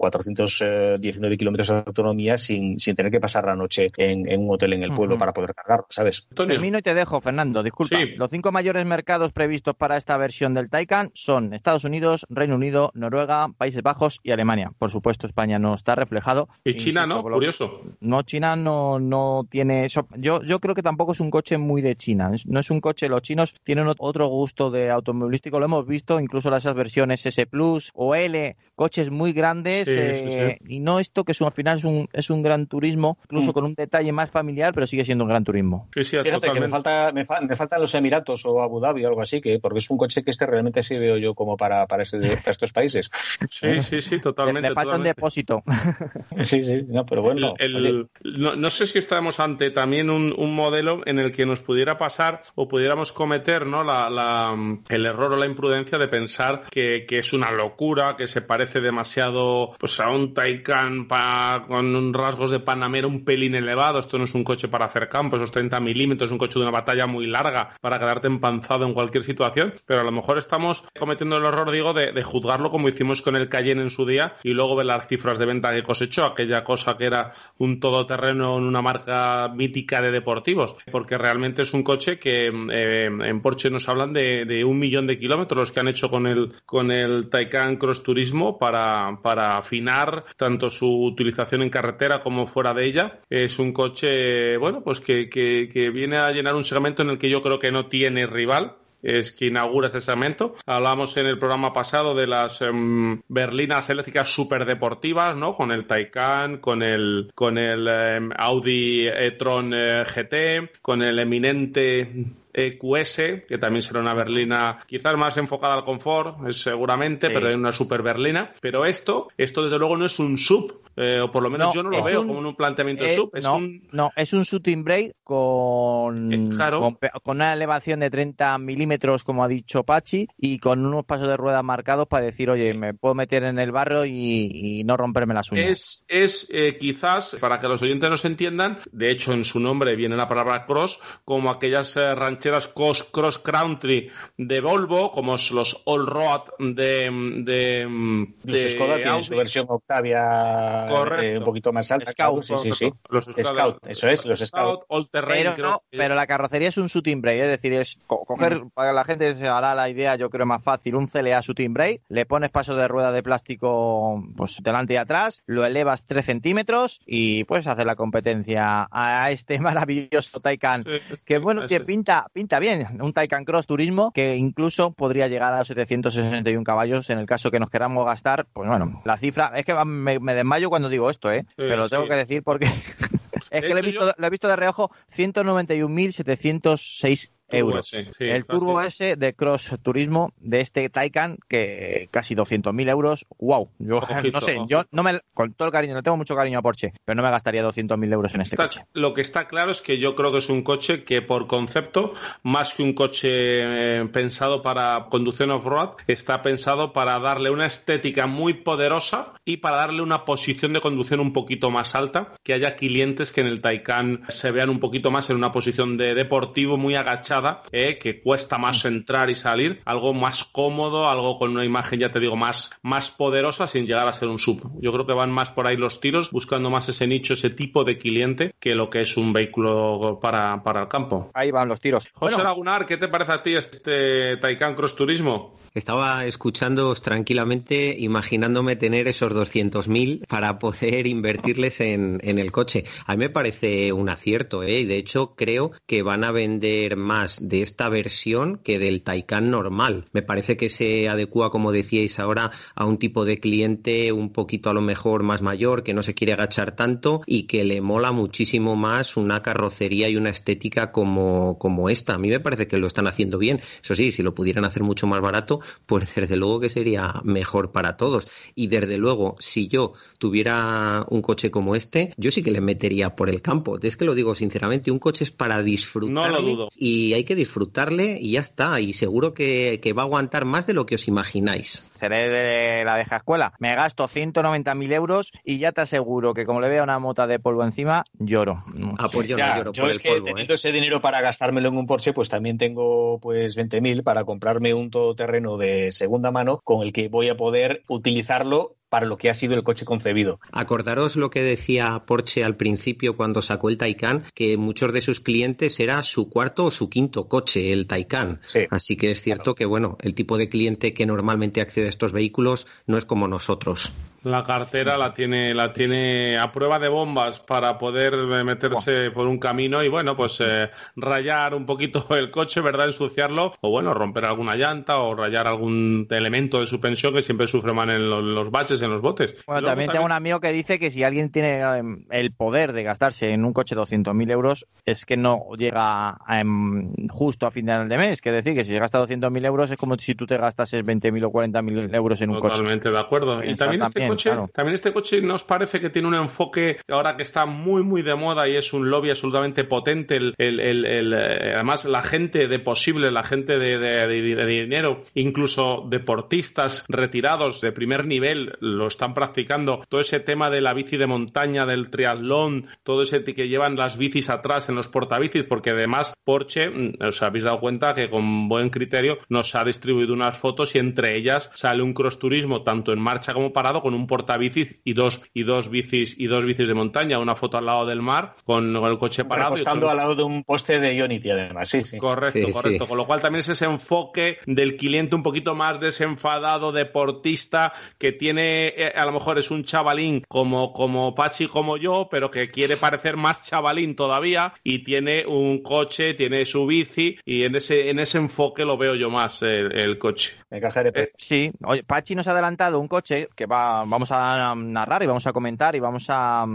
419 kilómetros de autonomía sin, sin tener que pasar la noche en, un hotel en el pueblo para poder cargar, ¿sabes? Termino y te dejo, Fernando, disculpa. Los cinco mayores mercados previstos para esta versión del Taycan son Estados Unidos, Reino Unido, Noruega, Países Bajos y Alemania. Por supuesto, España no está reflejado. Y China, ¿no? Curioso. No, China no, no tiene eso. Yo, yo creo que tampoco es un coche muy de China. No es un coche, los chinos tienen otro gusto de automovilístico, lo hemos visto, incluso las versiones S Plus o L, coches muy grandes eh, y no esto que es, al final es un, es un gran turismo, incluso mm. con un detalle más familiar, pero sigue siendo un gran turismo. Fíjate que me, falta, me, faltan los Emiratos o Abu Dhabi o algo así, que porque es un coche que este realmente sí veo yo como para, para, estos países. Sí, sí, sí, totalmente. Le, falta un depósito. sí, sí, no, pero bueno. no, sé si estamos ante también un, modelo en el que nos pudiera pasar o pudiéramos cometer ¿no? La, el error o la imprudencia de pensar que, que, es una locura, que se parece demasiado pues, a un Taycan con rasgos de Panamera un pelín elevado. Esto no es un coche para hacer campo, esos 30 milímetros, es un coche de una batalla muy larga para quedarte empanzado en cualquier situación. Pero a lo mejor estamos cometiendo el error, digo, de, juzgarlo como hicimos con el Cayenne en su día y luego ver las cifras de venta que cosechó, aquella cosa que era un todoterreno en una marca mítica de deportivos. Porque realmente es un coche que eh, en Porsche nos hablan de, un millón de kilómetros los que han hecho con el, con el Taycan Cross Turismo para, para afinar tanto su utilización en carretera como fuera de ella. Es un coche, bueno, pues que, que, viene a llenar un segmento en el que yo creo que no tiene rival es que inaugura ese segmento. Hablamos en el programa pasado de las em, berlinas eléctricas superdeportivas, ¿no? Con el Taycan, con el, con el em, Audi e-tron eh, GT, con el eminente EQS, que también será una berlina quizás más enfocada al confort, seguramente, pero es una super berlina. Pero esto, esto desde luego no es un sub, eh, o por lo menos yo no lo veo como un planteamiento de sub. Es no, un... no, es un shooting brake con, eh, con, una elevación de 30 milímetros, como ha dicho Pachi, y con unos pasos de rueda marcados para decir, oye, me puedo meter en el barro y, no romperme las uñas. Es, es eh, quizás, para que los oyentes nos entiendan, de hecho en su nombre viene la palabra cross, como aquellas rancheras cross country de Volvo, como los All Road de, de, de, Skoda tiene su versión Octavia eh, un poquito más alta. Scout, sí, sí, sí. Los Scout, eso es, los Scout. pero, pero la carrocería es un shooting brake, es decir, es coger, mm. para la gente se hará la idea, yo creo más fácil, un CLA shooting brake, le pones paso de rueda de plástico pues delante y atrás, lo elevas 3 centímetros y puedes hacer la competencia a este maravilloso Taycan, que bueno, que pinta, pinta bien, un Taycan Cross Turismo que incluso podría llegar a los 761 caballos en el caso que nos queramos gastar, pues bueno, la cifra, es que me, me desmayo cuando cuando digo esto, ¿eh? Pero lo tengo que decir porque es que lo he, visto, lo he visto de reojo 191.706 euros. el Turbo S de Cross Turismo de este Taycan, que casi 200.000 euros. ¡Wow! Yo no sé, yo no me, con todo el cariño, no tengo mucho cariño a Porsche, pero no me gastaría 200.000 euros en este coche. Lo que está claro es que yo creo que es un coche que, por concepto, más que un coche eh, pensado para conducción off-road, está pensado para darle una estética muy poderosa y para darle una posición de conducción un poquito más alta, que haya clientes que en el Taycan se vean un poquito más en una posición de deportivo muy agachado eh, que cuesta más mm. entrar y salir, algo más cómodo, algo con una imagen, ya te digo, más, más poderosa sin llegar a ser un sub. Yo creo que van más por ahí los tiros, buscando más ese nicho, ese tipo de cliente, que lo que es un vehículo para, para el campo. Ahí van los tiros. José Lagunar, ¿qué te parece a ti este Taycan Cross Turismo? Estaba escuchándoos tranquilamente, imaginándome tener esos 200.000 para poder invertirles en, en, el coche. A mí me parece un acierto, ¿eh? Y de hecho creo que van a vender más de esta versión que del Taycan normal. Me parece que se adecua, como decíais ahora, a un tipo de cliente un poquito a lo mejor más mayor, que no se quiere agachar tanto y que le mola muchísimo más una carrocería y una estética como, como esta. A mí me parece que lo están haciendo bien. Eso sí, si lo pudieran hacer mucho más barato, pues desde luego que sería mejor para todos. Y desde luego, si yo tuviera un coche como este, yo sí que le metería por el campo. Es que lo digo sinceramente, un coche es para disfrutar. No lo dudo. Y hay que disfrutarle y ya está. Y seguro que, va a aguantar más de lo que os imagináis. Seré de la vieja escuela. Me gasto 190.000 euros y ya te aseguro que como le vea una mota de polvo encima, lloro. Ah, pues yo no lloro por es que teniendo ¿eh? ese dinero para gastármelo en un Porsche, pues también tengo pues 20.000 para comprarme un todoterreno de segunda mano con el que voy a poder utilizarlo para lo que ha sido el coche concebido. Acordaros lo que decía Porsche al principio cuando sacó el Taycan, que muchos de sus clientes era su cuarto o su quinto coche, el Taycan. Así que es cierto que, bueno, el tipo de cliente que normalmente accede a estos vehículos no es como nosotros. La cartera la tiene, la tiene a prueba de bombas para poder meterse por un camino y bueno, pues eh, rayar un poquito el coche, ¿verdad? Ensuciarlo o bueno, romper alguna llanta o rayar algún elemento de suspensión que siempre sufre mal en los, baches, en los botes. Bueno, también tengo un amigo que dice que si alguien tiene em, el poder de gastarse en un coche 200.000 euros es que no llega em, justo a final de mes. Que decir que si se gasta 200.000 euros es como si tú te gastases 20.000 o 40.000 euros en un coche. Totalmente de acuerdo. Y también este también este coche nos parece que tiene un enfoque ahora que está muy, muy de moda y es un lobby absolutamente potente. El, eh, además, la gente de posible, la gente de, dinero, incluso deportistas retirados de primer nivel lo están practicando. Todo ese tema de la bici de montaña, del triatlón, todo ese que llevan las bicis atrás en los portabicis, porque además Porsche, mm, os habéis dado cuenta que con buen criterio nos ha distribuido unas fotos y entre ellas sale un cross turismo tanto en marcha como parado con un portabicis y dos y dos bicis y dos bicis de montaña, una foto al lado del mar con el coche parado. Estando al lado de un poste de Ionity además, sí, sí. Correcto, correcto. Con lo cual también es ese enfoque del cliente un poquito más desenfadado, deportista, que tiene, eh, a lo mejor es un chavalín como, como Pachi, como yo, pero que quiere parecer más chavalín todavía y tiene un coche, tiene su bici y en ese, en ese enfoque lo veo yo más el, coche. Eh, sí, oye, Pachi nos ha adelantado un coche que va, vamos a narrar y vamos a comentar y vamos a,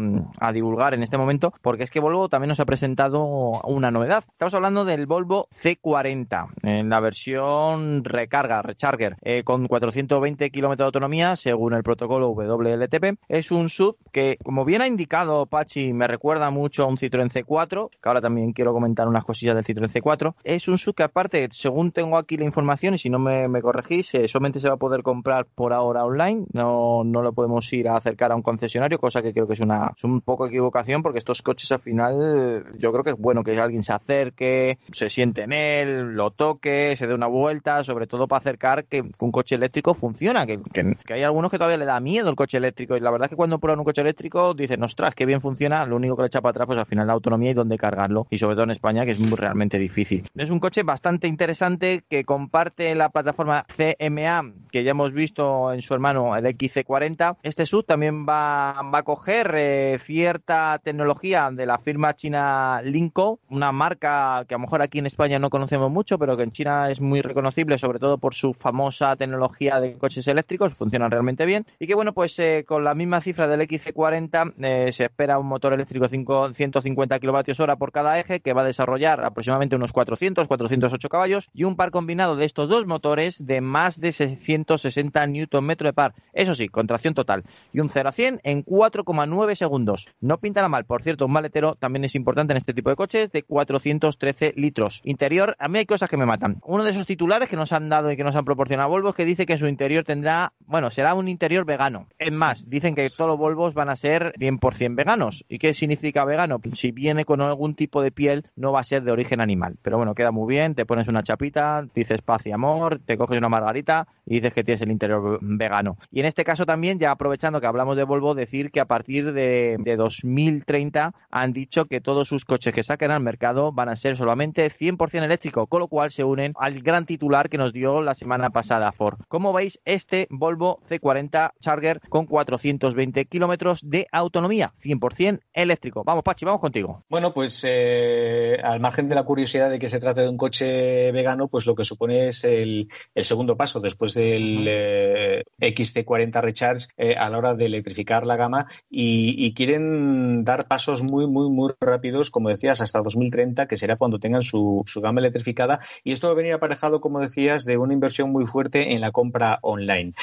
divulgar en este momento, porque es que Volvo también nos ha presentado una novedad. Estamos hablando del Volvo C40, en la versión recarga, recharger, eh, con 420 kilómetros de autonomía, según el protocolo WLTP. Es un sub que, como bien ha indicado Pachi, me recuerda mucho a un Citroën C4, que ahora también quiero comentar unas cosillas del Citroën C4. Es un sub que aparte, según tengo aquí la información, y si no me, corregís, eh, solamente se va a poder comprar por ahora online, no, no lo podemos ir a acercar a un concesionario, cosa que creo que es una un poco equivocación porque estos coches al final yo creo que es bueno que alguien se acerque, se siente en él, lo toque, se dé una vuelta, sobre todo para acercar que un coche eléctrico funciona, que, que, hay algunos que todavía le da miedo el coche eléctrico. Y la verdad es que cuando prueban un coche eléctrico dicen, ostras, qué bien funciona, lo único que le echa para atrás pues al final la autonomía y dónde cargarlo. Y sobre todo en España que es muy realmente difícil. Es un coche bastante interesante que comparte la plataforma CMA que ya hemos visto en su hermano el XC40 este sub también va, a coger eh, cierta tecnología de la firma china Linko, una marca que a lo mejor aquí en España no conocemos mucho, pero que en China es muy reconocible, sobre todo por su famosa tecnología de coches eléctricos, funcionan realmente bien. Y que bueno, pues eh, con la misma cifra del XC40 eh, se espera un motor eléctrico 5, 150 kilovatios hora por cada eje que va a desarrollar aproximadamente unos 400, 408 caballos y un par combinado de estos dos motores de más de 660 Nm de par. Eso sí, con tracción total y un 0 a 100 en 4,9 segundos. No pinta mal, por cierto, un maletero también es importante en este tipo de coches de 413 litros. Interior, a mí hay cosas que me matan. Uno de esos titulares que nos han dado y que nos han proporcionado Volvo es que dice que su interior tendrá, bueno, será un interior vegano. Es más, dicen que todos los Volvos van a ser 100% veganos. ¿Y qué significa vegano? Si viene con algún tipo de piel, no va a ser de origen animal. Pero bueno, queda muy bien, te pones una chapita, dices paz y amor, te coges una margarita y dices que tienes el interior vegano. Y en este caso también, ya aprovechando que hablamos de Volvo, decir que a partir de, de 2030 han dicho que todos sus coches que saquen al mercado van a ser solamente 100% eléctricos, con lo cual se unen al gran titular que nos dio la semana pasada Ford. Como veis, este Volvo C40 Charger con 420 kilómetros de autonomía, 100% eléctrico. Vamos, Pachi, vamos contigo. Bueno, pues eh, al margen de la curiosidad de que se trate de un coche vegano, pues lo que supone es el, el segundo paso después del eh, XT40 Recharge eh, a la hora de electrificar la gama y, y, quieren dar pasos muy, muy, muy rápidos, como decías, hasta 2030, que será cuando tengan su, su gama electrificada. Y esto va a venir aparejado, como decías, de una inversión muy fuerte en la compra online.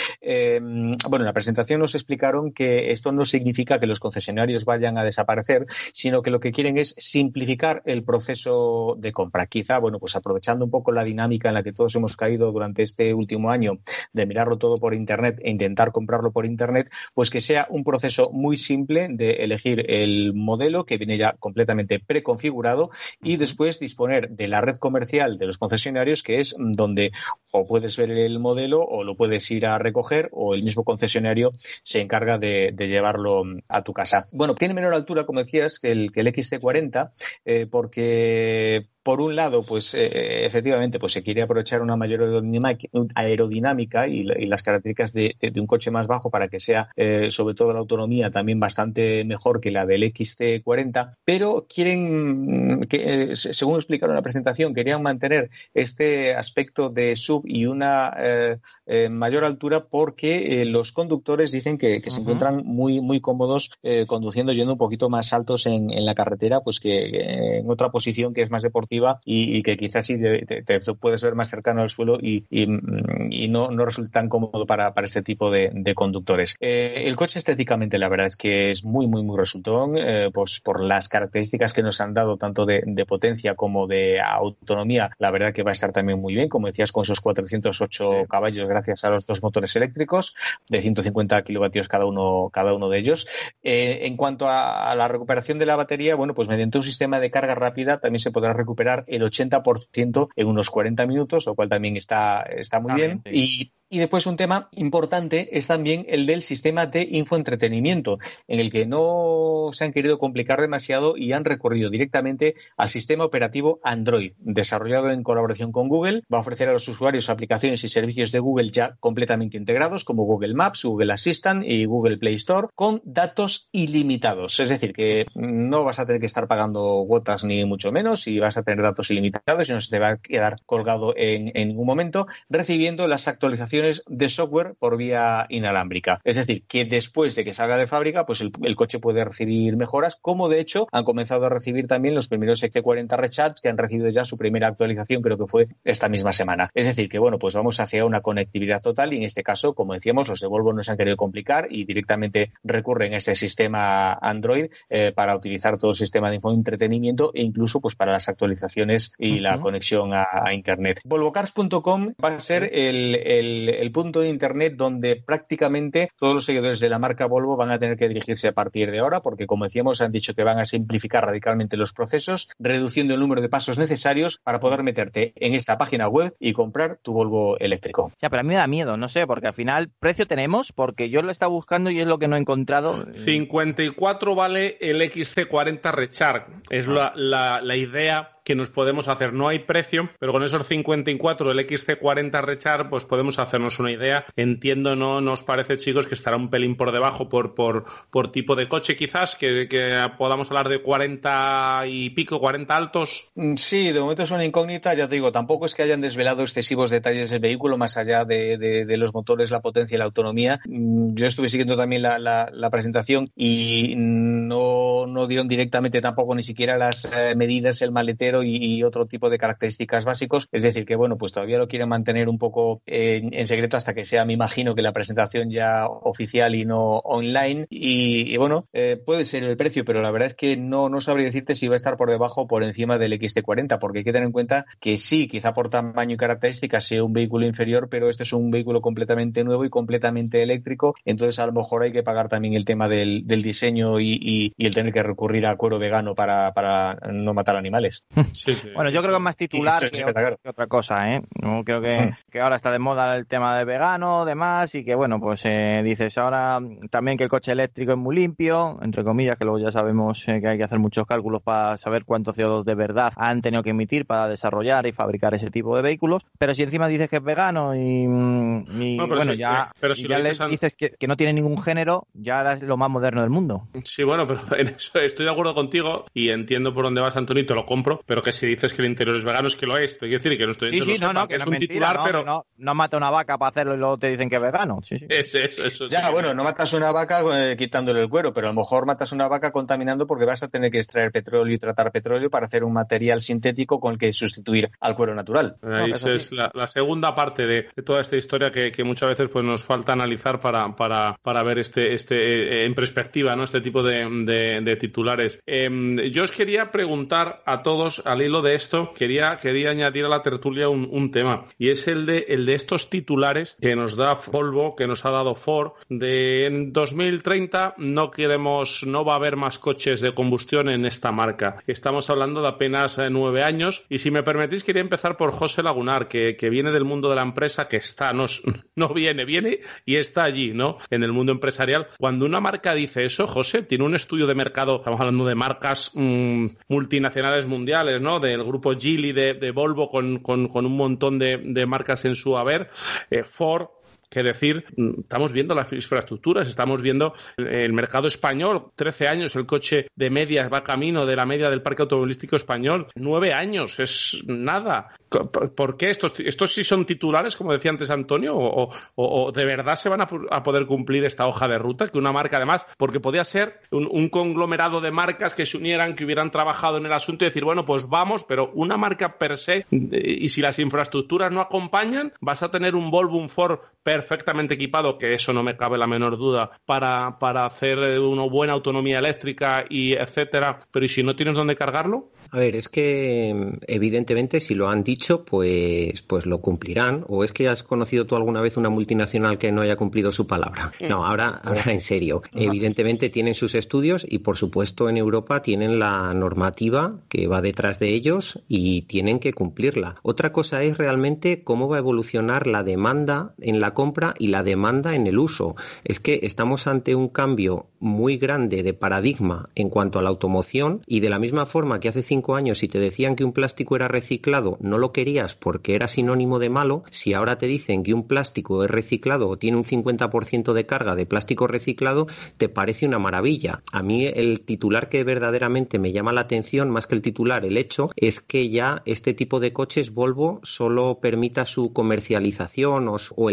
Bueno, en la presentación nos explicaron que esto no significa que los concesionarios vayan a desaparecer, sino que lo que quieren es simplificar el proceso de compra. Quizá, bueno, pues aprovechando un poco la dinámica en la que todos hemos caído durante este último año de mirarlo todo por Internet e intentar comprarlo por Internet, pues que sea un proceso muy simple de elegir el modelo que viene ya completamente preconfigurado y después disponer de la red comercial de los concesionarios, que es donde o puedes ver el modelo o lo puedes ir a recoger o el mismo concesionario se encarga de, llevarlo a tu casa. Bueno, tiene menor altura, como decías, que el, que el XC40, eh, porque por un lado, pues eh, efectivamente, pues se quiere aprovechar una mayor aerodinámica y, y las características de, de, un coche más bajo para que sea, eh, sobre todo la autonomía, también bastante mejor que la del XC40, pero quieren, que, eh, según explicaron en la presentación, querían mantener este aspecto de sub y una eh, eh, mayor altura porque los conductores dicen que, que uh -huh. se encuentran muy, muy cómodos conduciendo, yendo un poquito más altos en, en la carretera, pues que en otra posición que es más deportiva y, y, que quizás sí te, te, te, puedes ver más cercano al suelo y, y, y no, no, resulta tan cómodo para, para este tipo de, de conductores. Eh, el coche estéticamente la verdad es que es muy, muy, muy resultón, eh, pues por las características que nos han dado tanto de, de, potencia como de autonomía, la verdad que va a estar también muy bien, como decías, con esos 408 sí. caballos gracias a los dos motores eléctricos de 150 kilovatios cada uno, cada uno de ellos. Eh, en cuanto a, a la recuperación de la batería, bueno, pues mediante un sistema de carga rápida también se podrá recuperar recuperar el 80% en unos 40 minutos, lo cual también está, está muy bien. Y y después un tema importante es también el del sistema de infoentretenimiento, en el que no se han querido complicar demasiado y han recorrido directamente al sistema operativo Android, desarrollado en colaboración con Google. Va a ofrecer a los usuarios aplicaciones y servicios de Google ya completamente integrados, como Google Maps, Google Assistant y Google Play Store, con datos ilimitados. Es decir, que no vas a tener que estar pagando cuotas ni mucho menos y vas a tener datos ilimitados y no se te va a quedar colgado en, en ningún momento, recibiendo las actualizaciones de software por vía inalámbrica. Es decir, que después de que salga de fábrica, pues el, el, coche puede recibir mejoras, como de hecho han comenzado a recibir también los primeros XC40 Recharge que han recibido ya su primera actualización, creo que fue esta misma semana. Es decir, que bueno, pues vamos hacia una conectividad total y en este caso, como decíamos, los de Volvo no se han querido complicar y directamente recurren a este sistema Android eh, para utilizar todo el sistema de entretenimiento e incluso pues para las actualizaciones y uh -huh. la conexión a, a Internet. Volvocars.com va a ser el, el el punto de Internet donde prácticamente todos los seguidores de la marca Volvo van a tener que dirigirse a partir de ahora, porque como decíamos, han dicho que van a simplificar radicalmente los procesos, reduciendo el número de pasos necesarios para poder meterte en esta página web y comprar tu Volvo eléctrico. O sea, pero a mí me da miedo, no sé, porque al final precio tenemos, porque yo lo he estado buscando y es lo que no he encontrado. 54 vale el XC40 Recharge. Es la, la, la idea que nos podemos hacer. No hay precio, pero con esos 54 del XC40 Rechar, pues podemos hacernos una idea. Entiendo, ¿no? Nos parece, chicos, que estará un pelín por debajo por, por, por tipo de coche, quizás, que, que podamos hablar de 40 y pico, 40 altos. Mm, sí, de momento es una incógnita, ya te digo, tampoco es que hayan desvelado excesivos detalles del vehículo, más allá de, de, los motores, la potencia y la autonomía. Mm, yo estuve siguiendo también la, la, presentación y no, no, dieron directamente tampoco ni siquiera las eh, medidas, el maletero y, otro tipo de características básicos. Es decir, que bueno, pues todavía lo quieren mantener un poco en, secreto hasta que sea, me imagino, que la presentación ya oficial y no online. Y, bueno, eh, puede ser el precio, pero la verdad es que no, no sabría decirte si va a estar por debajo o por encima del XT40, porque hay que tener en cuenta que sí, quizá por tamaño y características sea un vehículo inferior, pero este es un vehículo completamente nuevo y completamente eléctrico, entonces a lo mejor hay que pagar también el tema del, diseño y, el tener que recurrir a cuero vegano para, no matar animales. Bueno, yo creo que es más titular que, otra, cosa, ¿eh? creo mm. que, ahora está de moda el tema de vegano, demás, y que bueno, pues eh, dices ahora también que el coche eléctrico es muy limpio, entre comillas, que luego ya sabemos eh, que hay que hacer muchos cálculos para saber cuánto CO2 de verdad han tenido que emitir para desarrollar y fabricar ese tipo de vehículos, pero si encima dices que es vegano y, bueno, ya, ya le dices que, no tiene ningún género, ya es lo más moderno del mundo. Sí, bueno, pero en eso estoy de acuerdo contigo y entiendo por dónde vas, Antonio, te lo compro, pero que si dices que el interior es vegano es que lo es, te quiero decir que no estoy sí, sí, no, no, que, es un titular, pero no, no, mata una vaca para hacerlo y luego te dicen que es vegano. Sí, sí. eso, eso, ya, bueno, no matas una vaca eh, quitándole el cuero, pero a lo mejor matas una vaca contaminando porque vas a tener que extraer petróleo y tratar petróleo para hacer un material sintético con el que sustituir al cuero natural. Esa es la, segunda parte de, toda esta historia que, muchas veces pues nos falta analizar para, para, para ver este, este eh, en perspectiva, ¿no? Este tipo de, titulares. Em, yo os quería preguntar a todos, al hilo de esto, quería, quería añadir a la tertulia un, tema, y es el de, el de estos titulares que nos da Volvo, que nos ha dado Ford, de en 2030 no queremos, no va a haber más coches de combustión en esta marca. Estamos hablando de apenas eh, nueve años, y si me permitís, quería empezar por José Lagunar, que, viene del mundo de la empresa, que está, no, no viene, viene y está allí, ¿no? En el mundo empresarial. Cuando una marca dice eso, José, tiene un estudio de mercado, estamos hablando de marcas mm, multinacionales mundiales, ¿no? Del grupo Geely, de, Volvo, con, con, un montón de, de, marcas en su haber, eh, Ford, que decir, estamos viendo las infraestructuras, estamos viendo el mercado español, 13 años, el coche de media va camino de la media del parque automovilístico español, 9 años, es nada. ¿Por qué estos, estos sí son titulares, como decía antes Antonio, o, de verdad se van a, poder cumplir esta hoja de ruta? Que una marca, además, porque podía ser un, conglomerado de marcas que se unieran, que hubieran trabajado en el asunto y decir, bueno, pues vamos, pero una marca per se, y si las infraestructuras no acompañan, vas a tener un Volvo, un Ford perfectamente equipado, que eso no me cabe la menor duda, para, para hacer una buena autonomía eléctrica y etcétera, pero ¿y si no tienes dónde cargarlo? A ver, es que evidentemente si lo han dicho, pues, pues lo cumplirán. ¿O es que has conocido tú alguna vez una multinacional que no haya cumplido su palabra? No, ahora, ahora en serio. Evidentemente tienen sus estudios y por supuesto en Europa tienen la normativa que va detrás de ellos y tienen que cumplirla. Otra cosa es realmente cómo va a evolucionar la demanda en la compra y la demanda en el uso. Es que estamos ante un cambio muy grande de paradigma en cuanto a la automoción y de la misma forma que hace cinco años si te decían que un plástico era reciclado, no lo querías porque era sinónimo de malo, si ahora te dicen que un plástico es reciclado o tiene un 50% de carga de plástico reciclado, te parece una maravilla. A mí el titular que verdaderamente me llama la atención, más que el titular, el hecho, es que ya este tipo de coches Volvo solo permita su comercialización o,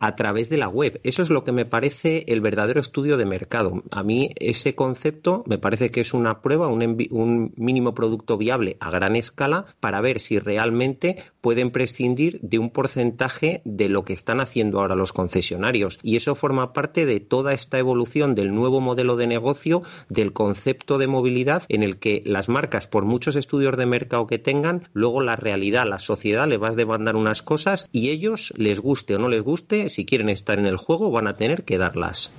a través de la web. Eso es lo que me parece el verdadero estudio de mercado. A mí ese concepto me parece que es una prueba, un, un mínimo producto viable a gran escala para ver si realmente pueden prescindir de un porcentaje de lo que están haciendo ahora los concesionarios. Y eso forma parte de toda esta evolución del nuevo modelo de negocio, del concepto de movilidad, en el que las marcas, por muchos estudios de mercado que tengan, luego la realidad, la sociedad le va a demandar unas cosas y ellos, les guste o no les guste, si quieren estar en el juego, van a tener que darlas.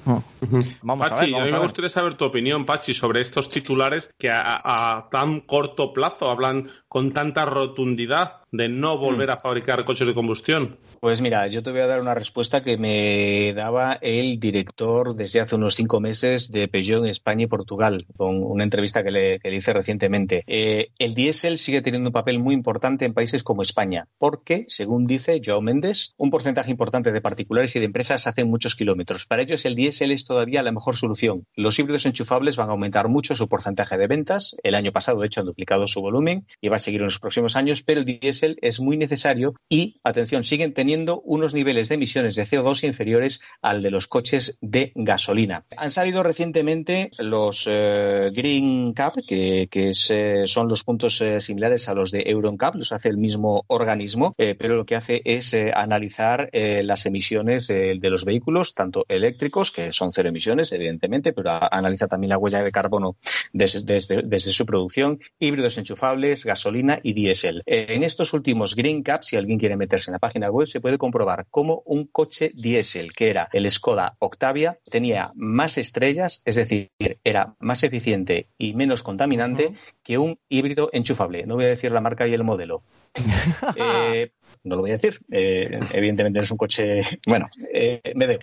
Vamos a, ver, a, mí me gustaría saber tu opinión, Pachi, sobre estos titulares que a, a tan corto plazo hablan con tanta rotundidad de no volver a fabricar coches de combustión? Pues mira, yo te voy a dar una respuesta que me daba el director desde hace unos cinco meses de Peugeot en España y Portugal, con una entrevista que le, hice recientemente. Eh, el diésel sigue teniendo un papel muy importante en países como España, porque, según dice Joao Méndez, un porcentaje importante de particulares y de empresas hacen muchos kilómetros. Para ellos el diésel es todavía la mejor solución. Los híbridos enchufables van a aumentar mucho su porcentaje de ventas. El año pasado, de hecho, han duplicado su volumen y va a seguir en los próximos años, pero el diésel es muy necesario y, atención, siguen teniendo unos niveles de emisiones de CO2 inferiores al de los coches de gasolina. Han salido recientemente los eh, Green Cap, que, eh, son los puntos eh, similares a los de EuronCap, los hace el mismo organismo, pero lo que hace es analizar las emisiones de los vehículos, tanto eléctricos, que son cero emisiones, evidentemente, pero analiza también la huella de carbono desde, su producción, híbridos enchufables, gasolina y diésel. En estos últimos Green Cap, si alguien quiere meterse en la página web, se puede comprobar cómo un coche diésel, que era el Skoda Octavia, tenía más estrellas, es decir, era más eficiente y menos contaminante que un híbrido enchufable. No voy a decir la marca y el modelo. Eh, no lo voy a decir. Eh, evidentemente no es un coche. Bueno, eh, me debo.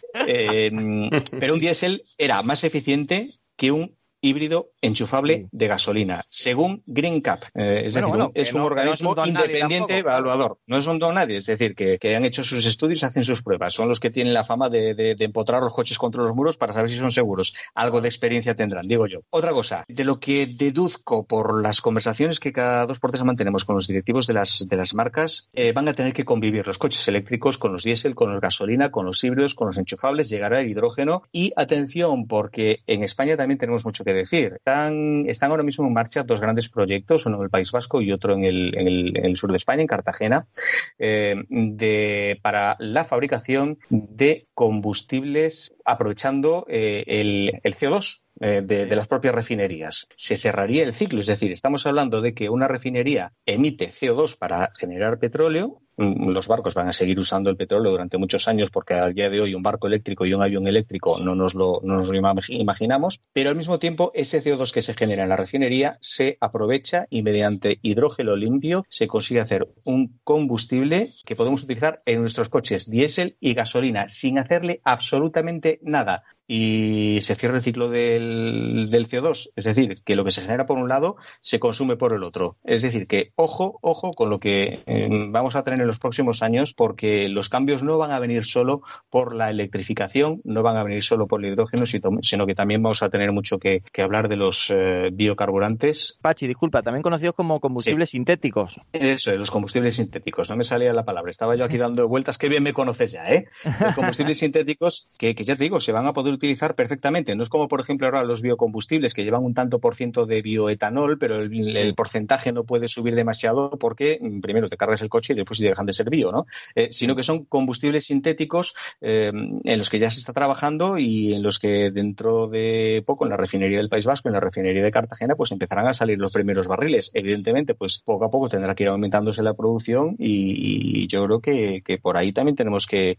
pero un diésel era más eficiente que un híbrido enchufable de gasolina, según Green Cap. Eh, es decir, es un organismo independiente evaluador. No son don nadie, es decir, que, han hecho sus estudios, hacen sus pruebas. Son los que tienen la fama de, empotrar los coches contra los muros para saber si son seguros. Algo de experiencia tendrán, digo yo. Otra cosa, de lo que deduzco por las conversaciones que cada dos por tres mantenemos con los directivos de las, de las marcas, eh, van a tener que convivir los coches eléctricos con los diésel, con los gasolina, con los híbridos, con los enchufables, llegará el hidrógeno. Y atención, porque en España también tenemos mucho que decir. Están, están ahora mismo en marcha dos grandes proyectos, uno en el País Vasco y otro en el, en el, sur de España, en Cartagena, eh, de, para la fabricación de combustibles aprovechando eh, el, el CO2 eh, de, de, las propias refinerías. Se cerraría el ciclo, es decir, estamos hablando de que una refinería emite CO2 para generar petróleo, los barcos van a seguir usando el petróleo durante muchos años porque al día de hoy un barco eléctrico y un avión eléctrico no nos lo, no nos lo imaginamos, pero al mismo tiempo ese CO2 que se genera en la refinería se aprovecha y mediante hidrógeno limpio se consigue hacer un combustible que podemos utilizar en nuestros coches diésel y gasolina sin hacerle absolutamente nada y se cierra el ciclo del, del, CO2. Es decir, que lo que se genera por un lado se consume por el otro. Es decir, que ojo, ojo con lo que eh, vamos a tener en los próximos años, porque los cambios no van a venir solo por la electrificación, no van a venir solo por el hidrógeno, sino que también vamos a tener mucho que, hablar de los eh, biocarburantes. Pachi, disculpa, también conocidos como combustibles sintéticos. Eso, los combustibles sintéticos. No me salía la palabra. Estaba yo aquí dando vueltas. Qué bien me conoces ya, ¿eh? Los combustibles sintéticos que, que ya te digo, se van a poder utilizar perfectamente. No es como, por ejemplo, ahora los biocombustibles que llevan un tanto por ciento de bioetanol, pero el, porcentaje no puede subir demasiado porque mm, primero te cargas el coche y después dejan de ser bio, ¿no? Eh, sino que son combustibles sintéticos eh, en los que ya se está trabajando y en los que dentro de poco en la refinería del País Vasco, en la refinería de Cartagena, pues empezarán a salir los primeros barriles. Evidentemente, pues poco a poco tendrá que ir aumentándose la producción y, yo creo que, por ahí también tenemos que,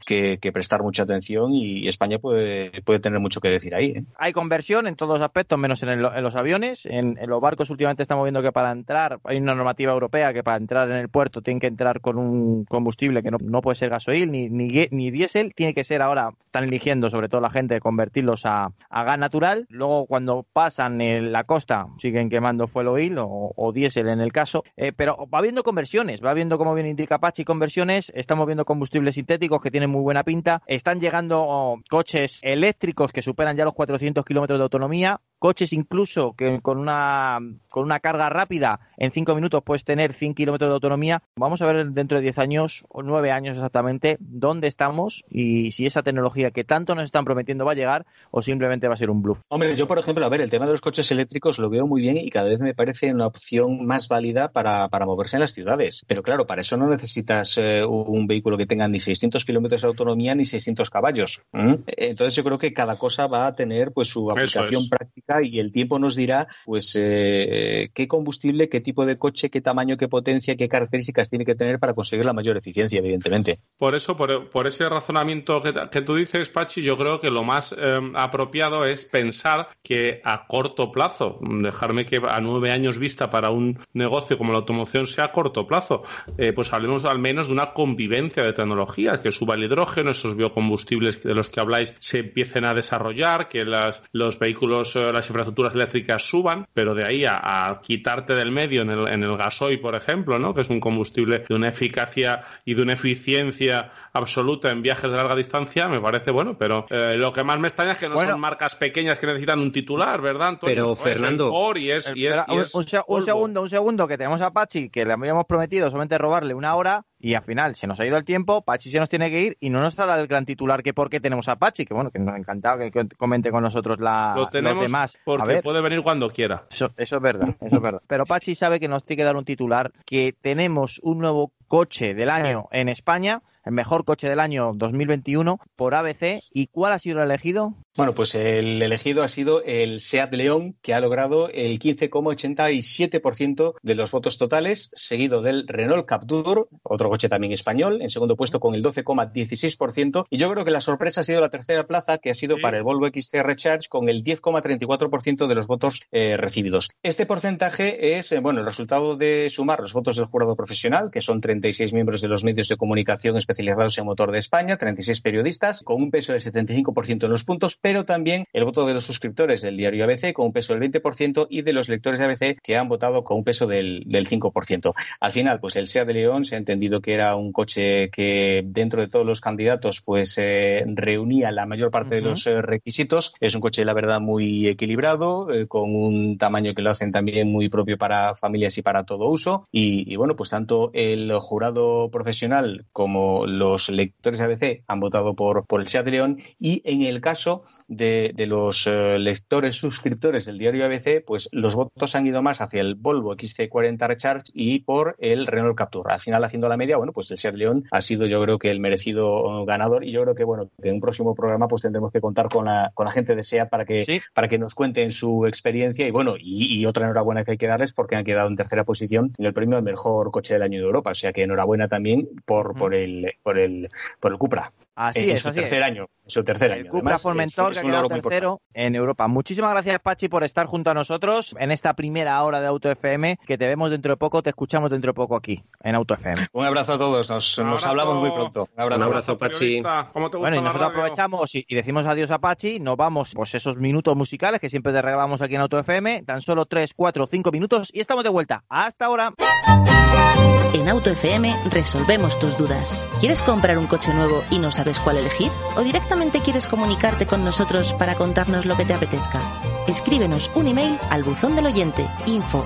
prestar mucha atención y España puede, puede tener mucho que decir ahí. ¿eh? Hay conversión en todos los aspectos, menos en, los aviones. En, los barcos últimamente estamos viendo que para entrar, hay una normativa europea que para entrar en el puerto tienen que entrar con un combustible que no, puede ser gasoil ni, ni, diésel, tiene que ser ahora, están eligiendo sobre todo la gente convertirlos a, gas natural. Luego cuando pasan la costa siguen quemando fuel oil o, diésel en el caso, eh, pero va habiendo conversiones, va viendo cómo viene indica Apache conversiones, estamos viendo combustibles sintéticos que tienen muy buena pinta, están llegando oh, coches eléctricos que superan ya los 400 kilómetros de autonomía, coches incluso que con una, con una carga rápida en 5 minutos puedes tener 100 kilómetros de autonomía. Vamos a ver dentro de 10 años o 9 años exactamente dónde estamos y si esa tecnología que tanto nos están prometiendo va a llegar o simplemente va a ser un bluff. Hombre, yo por ejemplo, a ver, el tema de los coches eléctricos lo veo muy bien y cada vez me parece una opción más válida para, moverse en las ciudades. Pero claro, para eso no necesitas eh, un vehículo que tenga ni 600 kilómetros de autonomía ni 600 caballos. Entonces yo creo que cada cosa va a tener pues su aplicación práctica y el tiempo nos dirá pues eh, qué combustible, qué tipo de coche, qué tamaño, qué potencia, qué características tiene que tener para conseguir la mayor eficiencia, evidentemente. Por eso, por, ese razonamiento que, tú dices, Pachi, yo creo que lo más eh, apropiado es pensar que a corto plazo, dejarme que a nueve años vista para un negocio como la automoción sea a corto plazo, eh, pues hablemos al menos de una convivencia de tecnologías, que suba el hidrógeno, esos biocombustibles de los que habláis se empiecen a desarrollar, que los vehículos, eh, las infraestructuras eléctricas suban, pero de ahí a, quitarte del medio en el, en el gasoil, por ejemplo, ¿no? que es un combustible de una eficacia y de una eficiencia absoluta en viajes de larga distancia, me parece bueno, pero eh, lo que más me extraña es que no son marcas pequeñas que necesitan un titular, ¿verdad? pero Fernando, un, segundo, un segundo, que tenemos a Pachi, que le habíamos prometido solamente robarle una hora y al final se nos ha ido el tiempo, Pachi se nos tiene que ir y no nos da el gran titular que por qué tenemos a Pachi, que bueno, que nos ha encantado que comente con nosotros la, Lo tenemos los demás. Porque puede venir cuando quiera. Eso, eso es verdad, eso es verdad. Pero Pachi sabe que nos tiene que dar un titular, que tenemos un nuevo coche del año en España, el mejor coche del año 2021 por ABC. ¿Y cuál ha sido el elegido? Bueno, pues el elegido ha sido el SEAT León, que ha logrado el 15,87% de los votos totales, seguido del Renault Captur, otro coche también español, en segundo puesto con el 12,16%. Y yo creo que la sorpresa ha sido la tercera plaza, que ha sido para el Volvo XC Recharge, con el 10,34% de los votos eh, recibidos. Este porcentaje es, eh, bueno, el resultado de sumar los votos del jurado profesional, que son 36 miembros de los medios de comunicación especializados en motor de España, 36 periodistas, con un peso del 75% en los puntos pero también el voto de los suscriptores del diario ABC con un peso del 20% y de los lectores de ABC que han votado con un peso del, del 5%. Al final, pues el SEA de León se ha entendido que era un coche que dentro de todos los candidatos pues eh, reunía la mayor parte de los eh, requisitos. Es un coche, la verdad, muy equilibrado, eh, con un tamaño que lo hacen también muy propio para familias y para todo uso. Y, bueno, pues tanto el jurado profesional como los lectores de ABC han votado por, por el SEA de León y en el caso de, los eh, lectores suscriptores del diario ABC, pues los votos han ido más hacia el Volvo XC40 Recharge y por el Renault Captur. Al final, haciendo la media, bueno, pues el Seat León ha sido, yo creo que el merecido ganador y yo creo que, bueno, en un próximo programa pues tendremos que contar con la, con la gente de SEAT para que, para que nos cuenten su experiencia y, bueno, y, otra enhorabuena que hay que darles porque han quedado en tercera posición en el premio al mejor coche del año de Europa. O sea que enhorabuena también por, por, el, por, el, por el Cupra. Así es, su tercer año. Su tercer año. El Cupra Formentor, que ha quedado tercero en Europa. Muchísimas gracias, Pachi, por estar junto a nosotros en esta primera hora de Auto FM, que te vemos dentro de poco, te escuchamos dentro de poco aquí, en Auto FM. Un abrazo a todos, nos, hablamos muy pronto. Un abrazo, Pachi. bueno, y nosotros aprovechamos y, decimos adiós a Pachi, nos vamos pues esos minutos musicales que siempre te regalamos aquí en Auto FM, tan solo 3, 4, 5 minutos y estamos de vuelta. ¡Hasta ahora! En Auto FM resolvemos tus dudas. ¿Quieres comprar un coche nuevo y no sabes cuál elegir? ¿O directamente quieres comunicarte con nosotros para contarnos lo que te apetezca? Escríbenos un email al buzón del oyente info.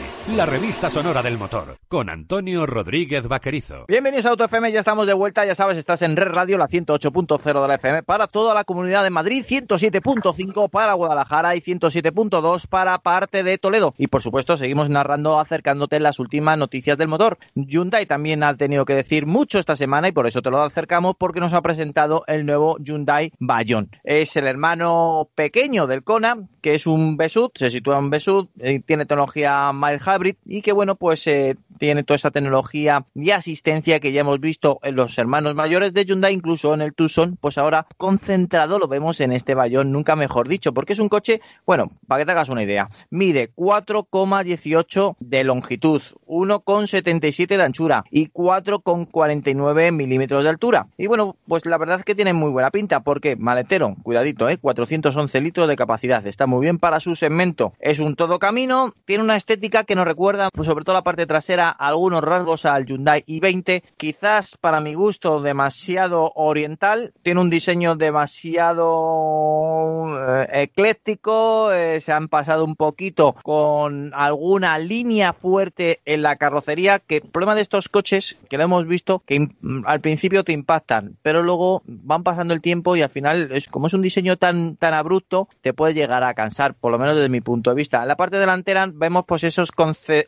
la revista sonora del motor, con Antonio Rodríguez Vaquerizo. Bienvenidos a Auto FM, ya estamos de vuelta, ya sabes, estás en Red Radio, la 108.0 de la FM, para toda la comunidad de Madrid, 107.5 para Guadalajara y 107.2 para parte de Toledo. Y por supuesto, seguimos narrando, acercándote las últimas noticias del motor. Hyundai también ha tenido que decir mucho esta semana y por eso te lo acercamos, porque nos ha presentado el nuevo Hyundai Bayon. Es el hermano pequeño del Kona, que es un Besut, se sitúa en Besut, eh, tiene tecnología Mild Hybrid y que bueno, pues eh, tiene toda esa tecnología y asistencia que ya hemos visto en los hermanos mayores de Hyundai, incluso en el Tucson, pues ahora concentrado lo vemos en este Bayón, nunca mejor dicho, porque es un coche, bueno, para que te hagas una idea, mide 4,18 de longitud, 1,77 de anchura y 4,49 milímetros de altura. Y bueno, pues la verdad es que tiene muy buena pinta porque maletero, cuidadito, ¿eh? 411 litros de capacidad, está muy bien para su segmento. Es un todo camino, tiene una estética que nos recuerda, pues sobre todo la parte trasera, algunos rasgos al Hyundai i20, quizás para mi gusto demasiado oriental, tiene un diseño demasiado eh, ecléctico, eh, se han pasado un poquito con alguna línea fuerte en la carrocería, que el problema de estos coches, que lo hemos visto, que al principio te impactan, pero luego van pasando el tiempo y al final, es como es un diseño tan, tan abrupto, te puede llegar a cansar, por lo menos desde mi punto de vista. En la parte delantera vemos pues esos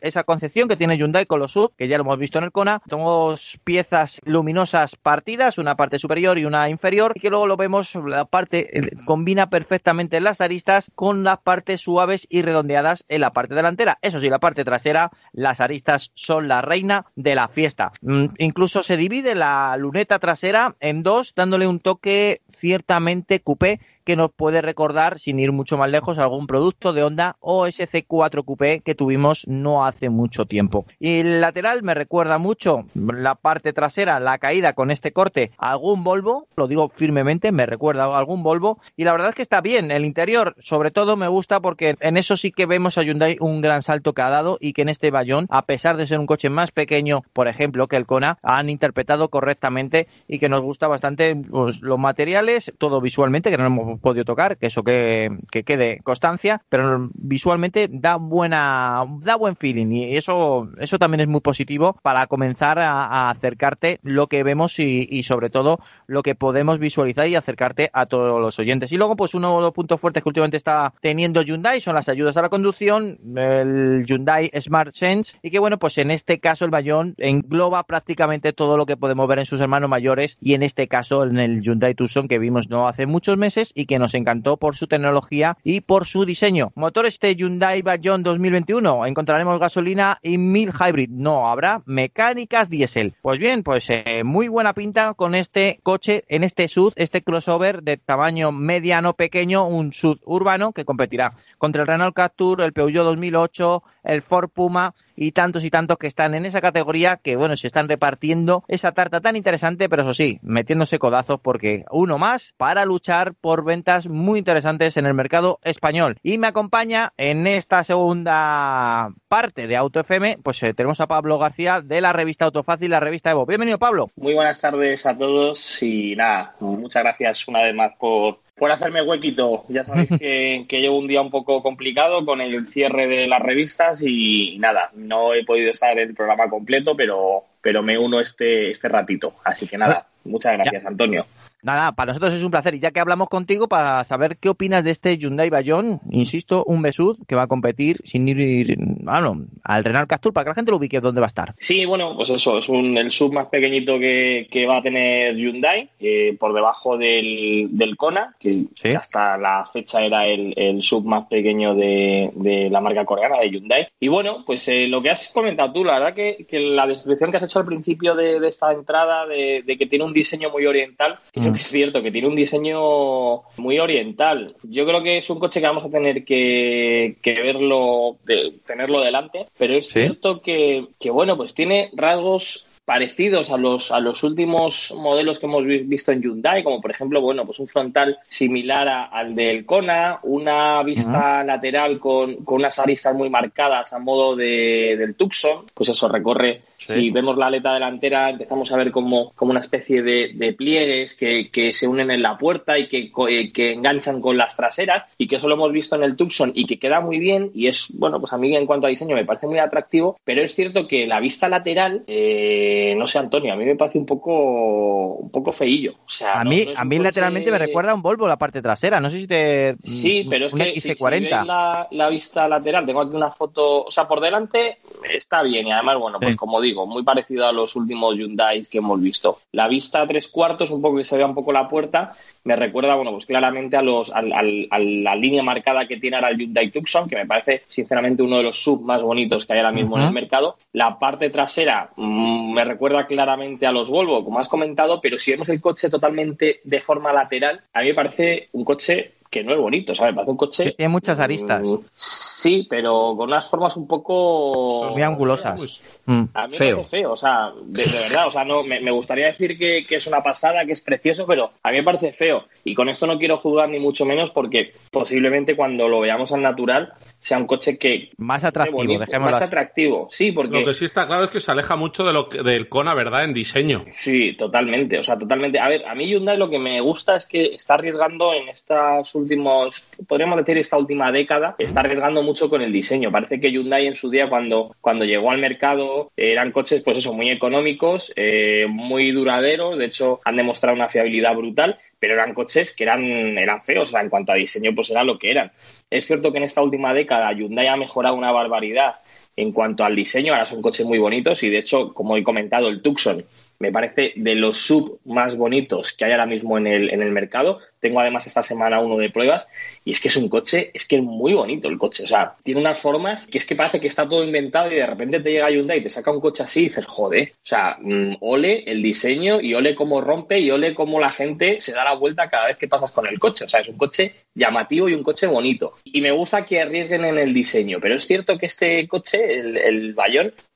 esa concepción que tiene Hyundai con los sub, que ya lo hemos visto en el Kona, dos piezas luminosas partidas, una parte superior y una inferior, y que luego lo vemos, la parte eh, combina perfectamente las aristas con las partes suaves y redondeadas en la parte delantera. Eso sí, la parte trasera, las aristas son la reina de la fiesta. Mm, incluso se divide la luneta trasera en dos, dándole un toque ciertamente coupé que nos puede recordar, sin ir mucho más lejos, algún producto de Honda o SC4 Coupé que tuvimos no hace mucho tiempo. Y el lateral me recuerda mucho la parte trasera, la caída con este corte, algún Volvo, lo digo firmemente, me recuerda algún Volvo y la verdad es que está bien. El interior, sobre todo, me gusta porque en eso sí que vemos a Hyundai un gran salto que ha dado y que en este Bayón, a pesar de ser un coche más pequeño, por ejemplo, que el Kona, han interpretado correctamente y que nos gusta bastante pues, los materiales, todo visualmente, que no hemos podido tocar, que eso que, quede constancia, pero visualmente da buena, da buen feeling y eso, eso también es muy positivo para comenzar a, acercarte lo que vemos y, sobre todo lo que podemos visualizar y acercarte a todos los oyentes. Y luego, pues uno de los puntos fuertes que últimamente está teniendo Hyundai son las ayudas a la conducción, el Hyundai Smart Sense, y que bueno, pues en este caso el Bayón engloba prácticamente todo lo que podemos ver en sus hermanos mayores y en este caso en el Hyundai Tucson que vimos no hace muchos meses y que nos encantó por su tecnología y por su diseño. Motor este Hyundai Bayon 2021. Encontraremos gasolina y mil hybrid. No habrá mecánicas diésel. Pues bien, pues eh, muy buena pinta con este coche en este SUV, este crossover de tamaño mediano pequeño, un SUV urbano que competirá contra el Renault Captur, el Peugeot 2008, el Ford Puma y tantos y tantos que están en esa categoría que, bueno, se están repartiendo esa tarta tan interesante, pero eso sí, metiéndose codazos porque uno más para luchar por ventas muy interesantes en el mercado español. Y me acompaña en esta segunda parte de Auto FM, pues eh, tenemos a Pablo García de la revista Autofácil, la revista Evo. Bienvenido, Pablo. Muy buenas tardes a todos y nada, muchas gracias una vez más por por hacerme huequito. Ya sabéis que, llevo un día un poco complicado con el cierre de las revistas y nada, no he podido estar en el programa completo, pero, pero me uno este, este ratito. Así que nada, muchas gracias, Antonio. Nada, para nosotros es un placer. Y ya que hablamos contigo, para saber qué opinas de este Hyundai Bayon, insisto, un Besud que va a competir sin ir bueno, al Renault Captur, para que la gente lo ubique dónde va a estar. Sí, bueno, pues eso, es un, el sub más pequeñito que, que va a tener Hyundai, eh, por debajo del, del Kona, que hasta la fecha era el, el sub más pequeño de, de, la marca coreana, de Hyundai. Y bueno, pues eh, lo que has comentado tú, la verdad que, que, la descripción que has hecho al principio de, de esta entrada, de, de, que tiene un diseño muy oriental, es cierto que tiene un diseño muy oriental. Yo creo que es un coche que vamos a tener que, verlo, tenerlo delante, pero es cierto que, que, bueno, pues tiene rasgos parecidos a los, a los últimos modelos que hemos visto en Hyundai, como por ejemplo, bueno, pues un frontal similar al del Kona, una vista lateral con, con, unas aristas muy marcadas a modo de, del Tucson, pues eso recorre, si vemos la aleta delantera, empezamos a ver como, como una especie de, de pliegues que, que, se unen en la puerta y que, eh, que enganchan con las traseras, y que eso lo hemos visto en el Tucson y que queda muy bien, y es, bueno, pues a mí en cuanto a diseño me parece muy atractivo, pero es cierto que la vista lateral, eh, no sé, Antonio, a mí me parece un poco un poco feillo. O sea, a mí, a mí lateralmente me recuerda a un Volvo la parte trasera. No sé si te. Sí, pero es que si, la, la, vista lateral, tengo aquí una foto. O sea, por delante está bien y además, bueno, pues como digo, muy parecido a los últimos Hyundai que hemos visto. La vista a tres cuartos, un poco que se vea un poco la puerta, me recuerda, bueno, pues claramente a los a, la línea marcada que tiene ahora el Hyundai Tucson, que me parece sinceramente uno de los sub más bonitos que hay ahora mismo en el mercado. La parte trasera mm, me recuerda claramente a los Volvo, como has comentado, pero si vemos el coche totalmente de forma lateral, a mí me parece un coche que no es bonito, ¿sabes? Me parece un coche... tiene muchas aristas. Mm, sí, pero con unas formas un poco... Muy angulosas. Mm. A mí feo. me parece feo, o sea, de, verdad, o sea, no, me, gustaría decir que, que, es una pasada, que es precioso, pero a mí me parece feo. Y con esto no quiero juzgar ni mucho menos porque posiblemente cuando lo veamos al natural sea un coche que más atractivo, más atractivo, sí, porque lo que sí está claro es que se aleja mucho de lo del Kona, ¿verdad? En diseño. Sí, totalmente, o sea, totalmente. A ver, a mí Hyundai lo que me gusta es que está arriesgando en estos últimos, podríamos decir esta última década, está arriesgando mucho con el diseño. Parece que Hyundai en su día cuando cuando llegó al mercado eran coches, pues eso, muy económicos, eh, muy duraderos. De hecho, han demostrado una fiabilidad brutal pero eran coches que eran, eran feos, o sea, en cuanto a diseño, pues era lo que eran. Es cierto que en esta última década Hyundai ha mejorado una barbaridad en cuanto al diseño, ahora son coches muy bonitos y de hecho, como he comentado, el Tucson me parece de los sub más bonitos que hay ahora mismo en el, en el mercado. Tengo además esta semana uno de pruebas y es que es un coche, es que es muy bonito el coche. O sea, tiene unas formas que es que parece que está todo inventado y de repente te llega Hyundai y te saca un coche así y dices, joder. O sea, mm, ole el diseño y ole cómo rompe y ole cómo la gente se da la vuelta cada vez que pasas con el coche. O sea, es un coche llamativo y un coche bonito. Y me gusta que arriesguen en el diseño, pero es cierto que este coche, el, el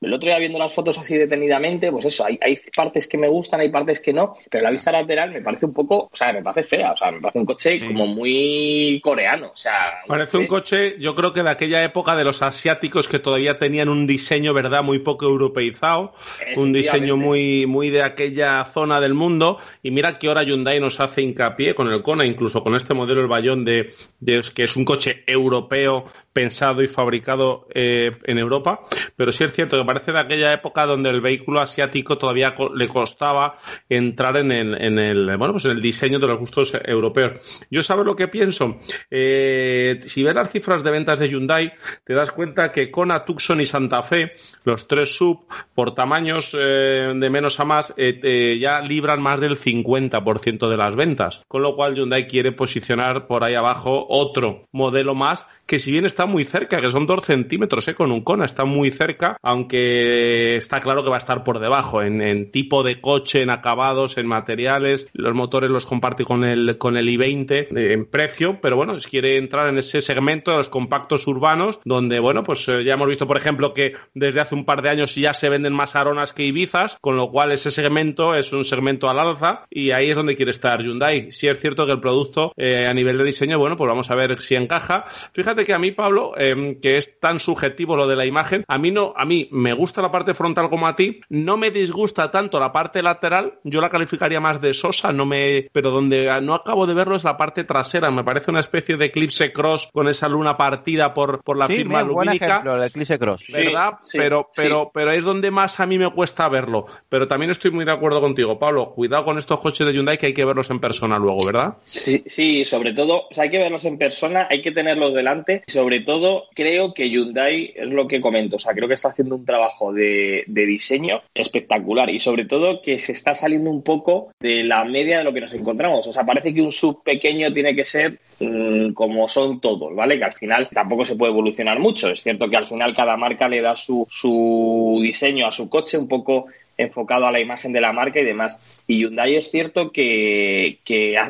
el otro día viendo las fotos así detenidamente, pues eso, hay, hay partes que me gustan, hay partes que no, pero la vista lateral me parece un poco, o sea, me parece fea, o sea, me parece un coche como muy coreano. O sea, parece un coche, yo creo que de aquella época de los asiáticos que todavía tenían un diseño, ¿verdad?, muy poco europeizado, un diseño muy, muy de aquella zona del mundo. Y mira que ahora Hyundai nos hace hincapié con el Kona, incluso con este modelo, el Bayón, de, de que es un coche europeo pensado y fabricado eh, en Europa. Pero sí es cierto que parece de aquella época donde el vehículo asiático todavía le costaba entrar en el, en el, bueno, pues en el diseño de los gustos europeos. Yo sabes lo que pienso. Eh, si ves las cifras de ventas de Hyundai, te das cuenta que Kona, Tucson y Santa Fe, los tres sub, por tamaños eh, de menos a más, ya libran más del 50% de las ventas. Con lo cual Hyundai quiere posicionar por ahí abajo otro modelo más que si bien está muy cerca, que son dos centímetros eh, con un Kona, está muy cerca, aunque está claro que va a estar por debajo en, tipo de coche, en acabados, en materiales. Los motores los comparte con el, con el i20 eh, en precio, pero bueno, si quiere entrar en ese segmento de los compactos urbanos, donde, bueno, pues eh, ya hemos visto, por ejemplo, que desde hace un par de años ya se venden más aronas que Ibizas, con lo cual ese segmento es un segmento al alza y ahí es donde quiere estar Hyundai. Si es cierto que el producto a nivel de diseño, bueno, pues vamos a ver si encaja. Fíjate que a mí, Pablo, em, que es tan subjetivo lo de la imagen, a mí no, a mí me gusta la parte frontal como a ti, no me disgusta tanto la parte lateral, yo la calificaría más de sosa, no me, pero donde no acabo de verlo es la parte trasera, me parece una especie de eclipse cross con esa luna partida por, por la firma lumínica. el eclipse cross. ¿Verdad? pero, pero, pero es donde más a mí me cuesta verlo. Pero también estoy muy de acuerdo contigo, Pablo. Cuidado con estos coches de Hyundai que hay que verlos en persona luego, ¿verdad? Sí, sí, sobre todo, hay que verlos en persona, hay que tenerlos delante sobre todo, creo que Hyundai es lo que comento. O sea, creo que está haciendo un trabajo de, diseño espectacular y sobre todo que se está saliendo un poco de la media de lo que nos encontramos. O sea, parece que un sub pequeño tiene que ser mm, como son todos, ¿vale? Que al final tampoco se puede evolucionar mucho. Es cierto que al final cada marca le da su, su diseño a su coche un poco enfocado a la imagen de la marca y demás. Y Hyundai es cierto que,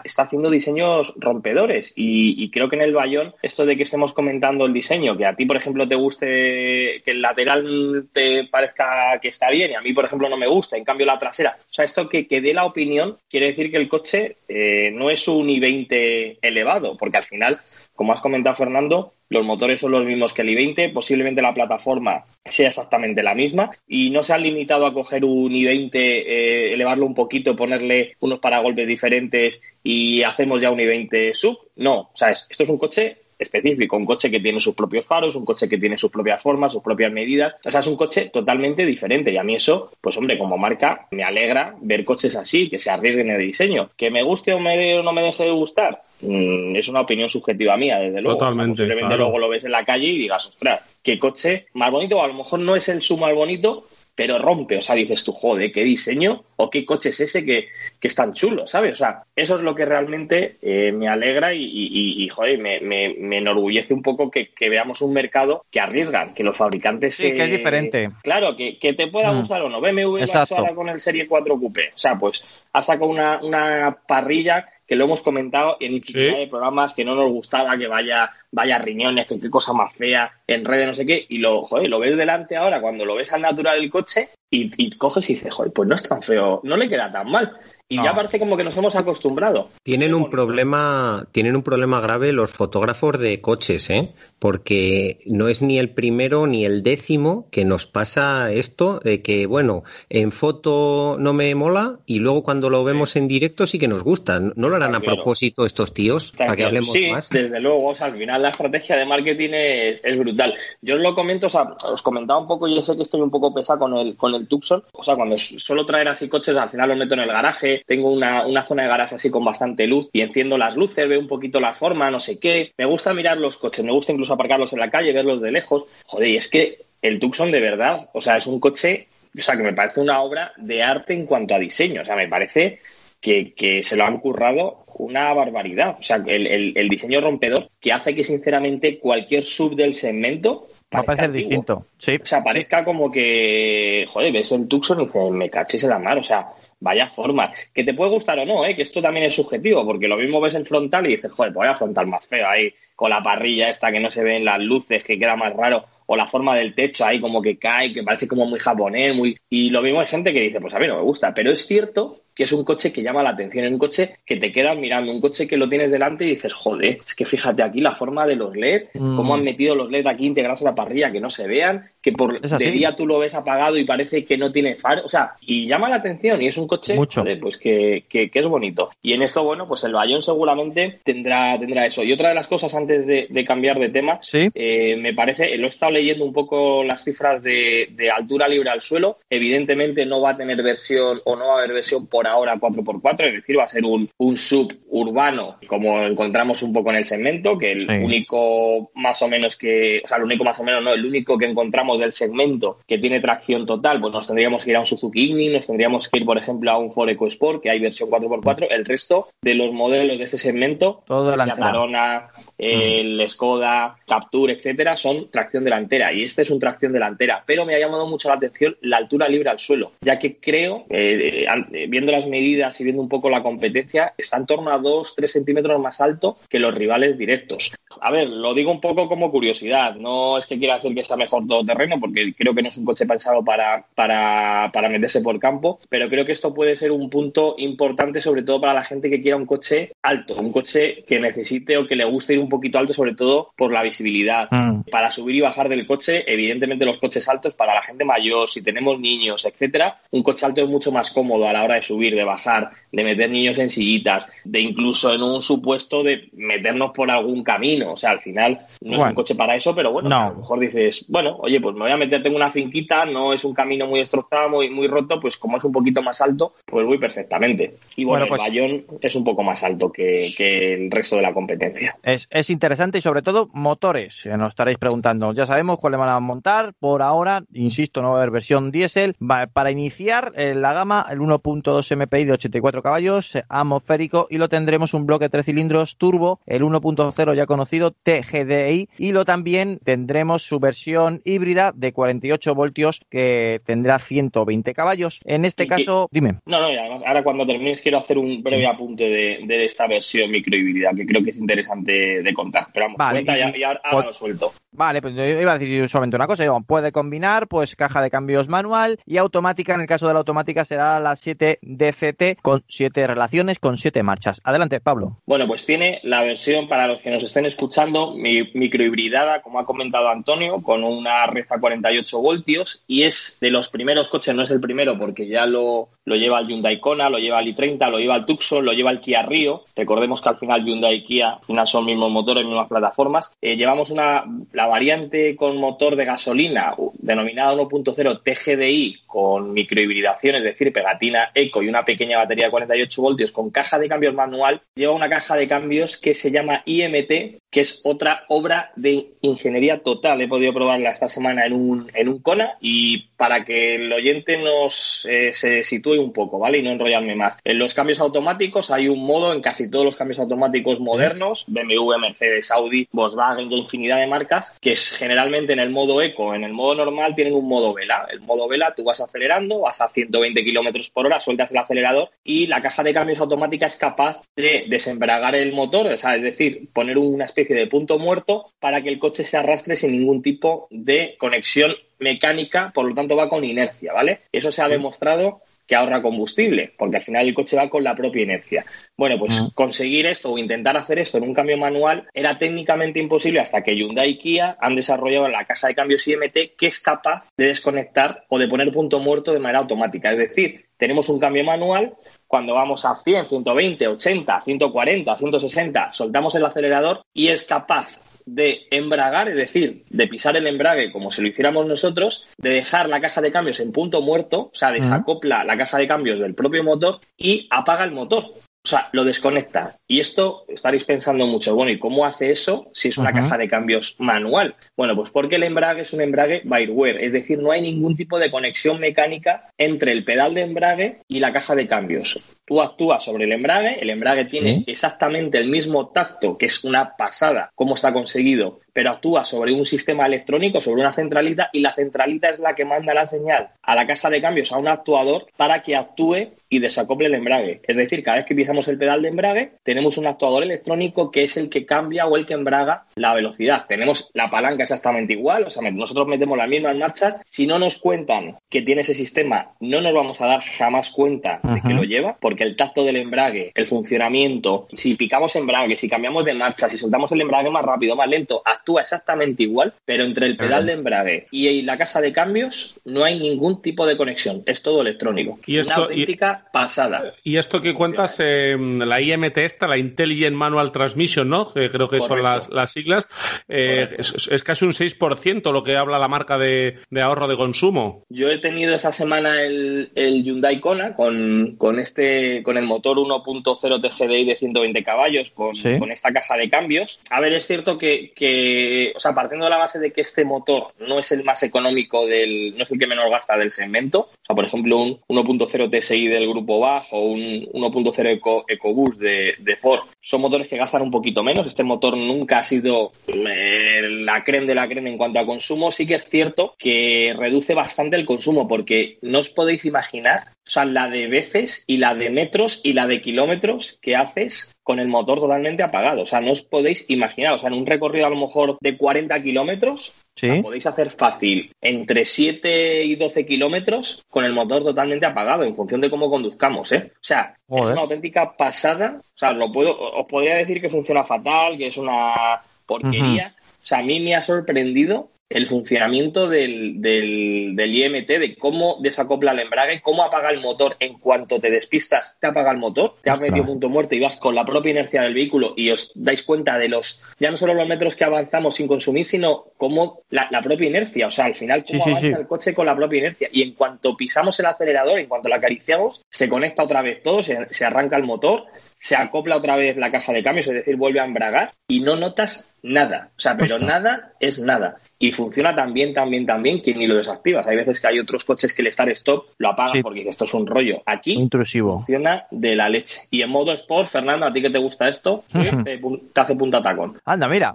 está haciendo diseños rompedores y, creo que en el Bayón esto de que estemos comentando el diseño, que a ti, por ejemplo, te guste, que el lateral te parezca que está bien y a mí, por ejemplo, no me gusta, en cambio la trasera. O sea, esto que, que dé la opinión quiere decir que el coche eh, no es un i20 elevado, porque al final como has comentado, Fernando, los motores son los mismos que el i20, posiblemente la plataforma sea exactamente la misma y no se han limitado a coger un i20, eh, elevarlo un poquito, ponerle unos paragolpes diferentes y hacemos ya un i20 sub. No, o sea, esto es un coche específico, un coche que tiene sus propios faros, un coche que tiene sus propias formas, sus propias medidas. O sea, es un coche totalmente diferente y a mí eso, pues hombre, como marca, me alegra ver coches así, que se arriesguen en el diseño. Que me guste o, me, o no me deje de gustar, mm, es una opinión subjetiva mía, desde luego. Totalmente. luego lo ves en la calle y digas, ostras, qué coche más bonito, o a lo mejor no es el su más bonito, pero rompe, o sea, dices tú, joder, qué diseño o qué coche es ese que, que es tan chulo, ¿sabes? O sea, eso es lo que realmente eh, me alegra y, y, joder, me, me, enorgullece un poco que, veamos un mercado que arriesgan, que los fabricantes... Sí, que es diferente. Claro, que, te pueda mm. gustar o no. BMW lo ahora con el Serie 4 Coupé. O sea, pues ha sacado una, una parrilla que lo hemos comentado en infinidad de programas que no nos gustaba que vaya vaya riñones, que qué cosa más fea, en redes, no sé qué, y lo, joder, lo ves delante ahora, cuando lo ves al natural del coche, y, y coges y dices, joder, pues no es tan feo, no le queda tan mal. Y ya parece como que nos hemos acostumbrado. Tienen un problema, tienen un problema grave los fotógrafos de coches, ¿eh? Porque no es ni el primero ni el décimo que nos pasa esto de que, bueno, en foto no me mola y luego cuando lo vemos en directo sí que nos gusta. ¿No lo harán a propósito estos tíos? para que hablemos sí, más. desde luego. O sea, al final la estrategia de marketing es, brutal. Yo os lo comento, o sea, os comentaba un poco, yo sé que estoy un poco pesado con el, con el Tucson. O sea, cuando suelo traer así coches, al final los meto en el garaje tengo una, zona de garaje así con bastante luz y enciendo las luces, veo un poquito la forma, no sé qué. Me gusta mirar los coches, me gusta incluso aparcarlos en la calle, verlos de lejos. Joder, y es que el Tucson de verdad, o sea, es un coche, o sea, que me parece una obra de arte en cuanto a diseño. O sea, me parece que, se lo han currado una barbaridad. O sea, el, diseño rompedor que hace que, sinceramente, cualquier sub del segmento Va a parecer distinto. Sí. O sea, parezca como que, joder, ves el Tucson y dices, me caches en la mar. O sea, vaya forma. Que te puede gustar o no, ¿eh? que esto también es subjetivo, porque lo mismo ves el frontal y dices, joder, pues vaya frontal más feo ahí, con la parrilla esta que no se ven las luces, que queda más raro, o la forma del techo ahí como que cae, que parece como muy japonés, muy... Y lo mismo hay gente que dice, pues a mí no me gusta, pero es cierto que es un coche que llama la atención, es un coche que te quedas mirando, un coche que lo tienes delante y dices, joder, es que fíjate aquí la forma de los LED, cómo han mm. metido los LED aquí integrados en la parrilla, que no se vean, que por de día tú lo ves apagado y parece que no tiene faro, o sea, y llama la atención y es un coche pues que, que, es bonito. Y en esto, bueno, pues el Bayón seguramente tendrá, tendrá eso. Y otra de las cosas antes de, cambiar de tema, eh, me parece, lo he estado leyendo un poco las cifras de, de altura libre al suelo, evidentemente no va a tener versión o no va a haber versión por ahora 4x4, es decir, va a ser un, un suburbano, como encontramos un poco en el segmento, que el único más o menos que, o sea, el único más o menos no, el único que encontramos del segmento que tiene tracción total, pues nos tendríamos que ir a un Suzuki Igni, nos tendríamos que ir, por ejemplo, a un Ford EcoSport, que hay versión 4x4, el resto de los modelos de este segmento, Todo la el Skoda, Capture, etcétera, son tracción delantera y este es un tracción delantera, pero me ha llamado mucho la atención la altura libre al suelo, ya que creo, eh, eh, viendo las medidas y viendo un poco la competencia, está en torno a 2-3 centímetros más alto que los rivales directos. A ver, lo digo un poco como curiosidad, no es que quiera decir que está mejor todo terreno, porque creo que no es un coche pensado para, para, para meterse por campo, pero creo que esto puede ser un punto importante, sobre todo para la gente que quiera un coche alto, un coche que necesite o que le guste ir un poquito alto, sobre todo por la visibilidad. Mm. Para subir y bajar del coche, evidentemente los coches altos para la gente mayor, si tenemos niños, etcétera, un coche alto es mucho más cómodo a la hora de subir, de bajar, de meter niños en sillitas, de incluso en un supuesto de meternos por algún camino. O sea, al final no es un coche para eso, pero bueno, a lo mejor dices, bueno, oye, pues me voy a meter, tengo una finquita, no es un camino muy destrozado, muy, muy roto, pues como es un poquito más alto, pues voy perfectamente. Y bueno, el pues Bayón es un poco más alto que, el resto de la competencia. Es, es interesante y sobre todo motores, nos estaréis preguntando. Ya sabemos cuáles van a montar. Por ahora, insisto, no va a haber versión diésel. Para iniciar eh, la gama, el 1.2 MPI de 84 caballos, eh, atmosférico, y lo tendremos un bloque de tres cilindros turbo, el 1.0 ya conocido TGDI, y lo también tendremos su versión híbrida de 48 voltios que tendrá 120 caballos. En este caso, dime. No, no, ahora cuando termines quiero hacer un breve apunte de, esta versión microhíbrida que creo que es interesante de contar. Pero vamos, vale, cuenta y, ahora, lo suelto. Vale, pues yo iba a decir solamente una cosa. puede combinar pues caja de cambios manual y automática. En el caso de la automática será la 7 DCT con 7 relaciones, con 7 marchas. Adelante, Pablo. Bueno, pues tiene la versión para los que nos estén escuchando, microhibridada, como ha comentado Antonio, con una reza 48 voltios y es de los primeros coches, no es el primero porque ya lo, lo lleva el Hyundai Kona, lo lleva el i30, lo lleva el Tucson, lo lleva el Kia Rio. Recordemos que al final Hyundai y Kia al final son mismos motores, mismas plataformas. Eh, llevamos una la variante con motor de gasolina denominada 1.0 TGDI con microhibridación, es decir, pegatina eco y una pequeña batería de 48 voltios con caja de cambios manual, lleva una caja de cambios que se llama IMT que es otra obra de ingeniería total. He podido probarla esta semana en un, en un Kona y para que el oyente nos eh, se sitúe un poco, ¿vale? Y no enrollarme más. En los cambios automáticos hay un modo en casi todos los cambios automáticos modernos, BMW, Mercedes, Audi, Volkswagen infinidad de marcas, que es generalmente en el modo eco, en el modo normal tienen un modo vela. El modo vela tú vas acelerando, vas a 120 kilómetros por hora, sueltas el acelerador y la caja de cambios automática es capaz de desembragar el motor, o sea, es decir, poner una especie de punto muerto para que el coche se arrastre sin ningún tipo de conexión mecánica, por lo tanto va con inercia, ¿vale? Eso se ha demostrado que ahorra combustible, porque al final el coche va con la propia inercia. Bueno, pues conseguir esto o intentar hacer esto en un cambio manual era técnicamente imposible hasta que Hyundai y Kia han desarrollado la caja de cambios IMT que es capaz de desconectar o de poner punto muerto de manera automática. Es decir, tenemos un cambio manual, cuando vamos a 100, 120, 80, 140, 160, soltamos el acelerador y es capaz de embragar, es decir, de pisar el embrague como si lo hiciéramos nosotros, de dejar la caja de cambios en punto muerto, o sea, desacopla la caja de cambios del propio motor y apaga el motor. O sea, lo desconecta. Y esto estaréis pensando mucho, bueno, ¿y cómo hace eso si es una caja de cambios manual? Bueno, pues porque el embrague es un embrague by wire, es decir, no hay ningún tipo de conexión mecánica entre el pedal de embrague y la caja de cambios. Tú actúas sobre el embrague, el embrague tiene exactamente el mismo tacto, que es una pasada, cómo está conseguido, pero actúa sobre un sistema electrónico, sobre una centralita, y la centralita es la que manda la señal a la caja de cambios, a un actuador, para que actúe y desacople el embrague. Es decir, cada vez que pisamos el pedal de embrague, tenemos un actuador electrónico que es el que cambia o el que embraga la velocidad. Tenemos la palanca exactamente igual, o sea, nosotros metemos las mismas marchas. Si no nos cuentan que tiene ese sistema, no nos vamos a dar jamás cuenta de que lo lleva, porque el tacto del embrague, el funcionamiento, si picamos embrague, si cambiamos de marcha, si soltamos el embrague más rápido, más lento, actúa exactamente igual, pero entre el pedal de embrague y la caja de cambios no hay ningún tipo de conexión, es todo electrónico. Y Una auténtica pasada. Y esto que cuentas, eh, la IMT esta, la Intelligent Manual Transmission, ¿no? Que creo que son las, las siglas, eh, es, casi un 6% lo que habla la marca de, ahorro de consumo. Yo he tenido esa semana el, el Hyundai Kona con, con, este, con el motor 1.0 TGDI de 120 caballos, con, con, esta caja de cambios. A ver, es cierto que, que, o sea, partiendo de la base de que este motor no es el más económico del, no es el que menos gasta del segmento, o sea, por ejemplo, un 1.0 TSI del grupo BAJ o un 1.0 Eco, EcoBoost de, de Ford son motores que gastan un poquito menos. Este motor nunca ha sido eh, la creen de la creen en cuanto a consumo. Sí que es cierto que reduce bastante el consumo porque no os podéis imaginar, o sea, la de veces y la de metros y la de kilómetros que haces con el motor totalmente apagado. O sea, no os podéis imaginar, o sea, en un recorrido a lo mejor de 40 kilómetros, podéis hacer fácil entre 7 y 12 kilómetros con el motor totalmente apagado en función de cómo conduzcamos, ¿eh? O sea, es una auténtica pasada. O sea, lo puedo, os podría decir que funciona fatal, que es una porquería. O sea, a mí me ha sorprendido el funcionamiento del, del, del, IMT, de cómo desacopla el embrague, cómo apaga el motor. En cuanto te despistas, te apaga el motor, te has metido punto muerto y vas con la propia inercia del vehículo y os dais cuenta de los, ya no solo los metros que avanzamos sin consumir, sino cómo la, propia inercia, o sea, al final cómo avanza el coche con la propia inercia. Y en cuanto pisamos el acelerador, en cuanto la acariciamos, se conecta otra vez todo, se, se arranca el motor, se acopla otra vez la caja de cambios, es decir, vuelve a embragar y no notas nada. O sea, pero nada es nada. Y funciona también, también, también que ni lo desactivas. Hay veces que hay otros coches que el start stop lo apagan porque esto es un rollo. Aquí intrusivo. funciona de la leche. Y en modo sport, Fernando, a ti que te gusta esto, te, hace punta tacón. Anda, mira.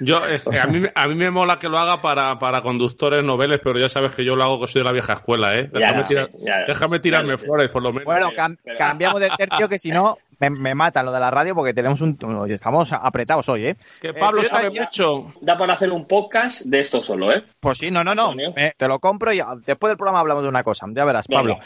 Yo, a, mí, a mí me mola que lo haga para, para conductores noveles, pero ya sabes que yo lo hago que soy de la vieja escuela, ¿eh? Déjame, tirarme flores, por lo menos. Bueno, cambiamos de tercio que si no me, mata lo de la radio porque tenemos un. Estamos apretados hoy, ¿eh? Que Pablo eh, sabe mucho. Da para hacer un podcast de esto solo, ¿eh? Pues sí, no, no, no. te lo compro y después del programa hablamos de una cosa. Ya verás, Pablo.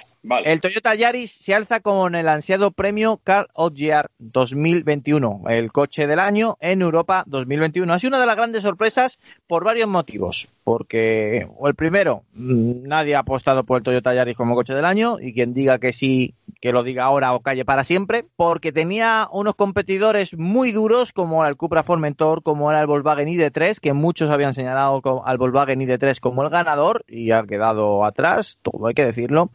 El Toyota Yaris se alza con el ansiado premio Car of Year 2021, el coche del año en Europa 2021. Ha sido una de las grandes sorpresas por varios motivos. Porque o el primero, nadie ha apostado por el Toyota Yaris como coche del año y quien diga que sí, que lo diga ahora o calle para siempre, porque tenía unos competidores muy duros como el Cupra Formentor, como era el Volkswagen ID3, que muchos habían señalado al Volkswagen ID3 como el ganador y ha quedado atrás, todo hay que decirlo,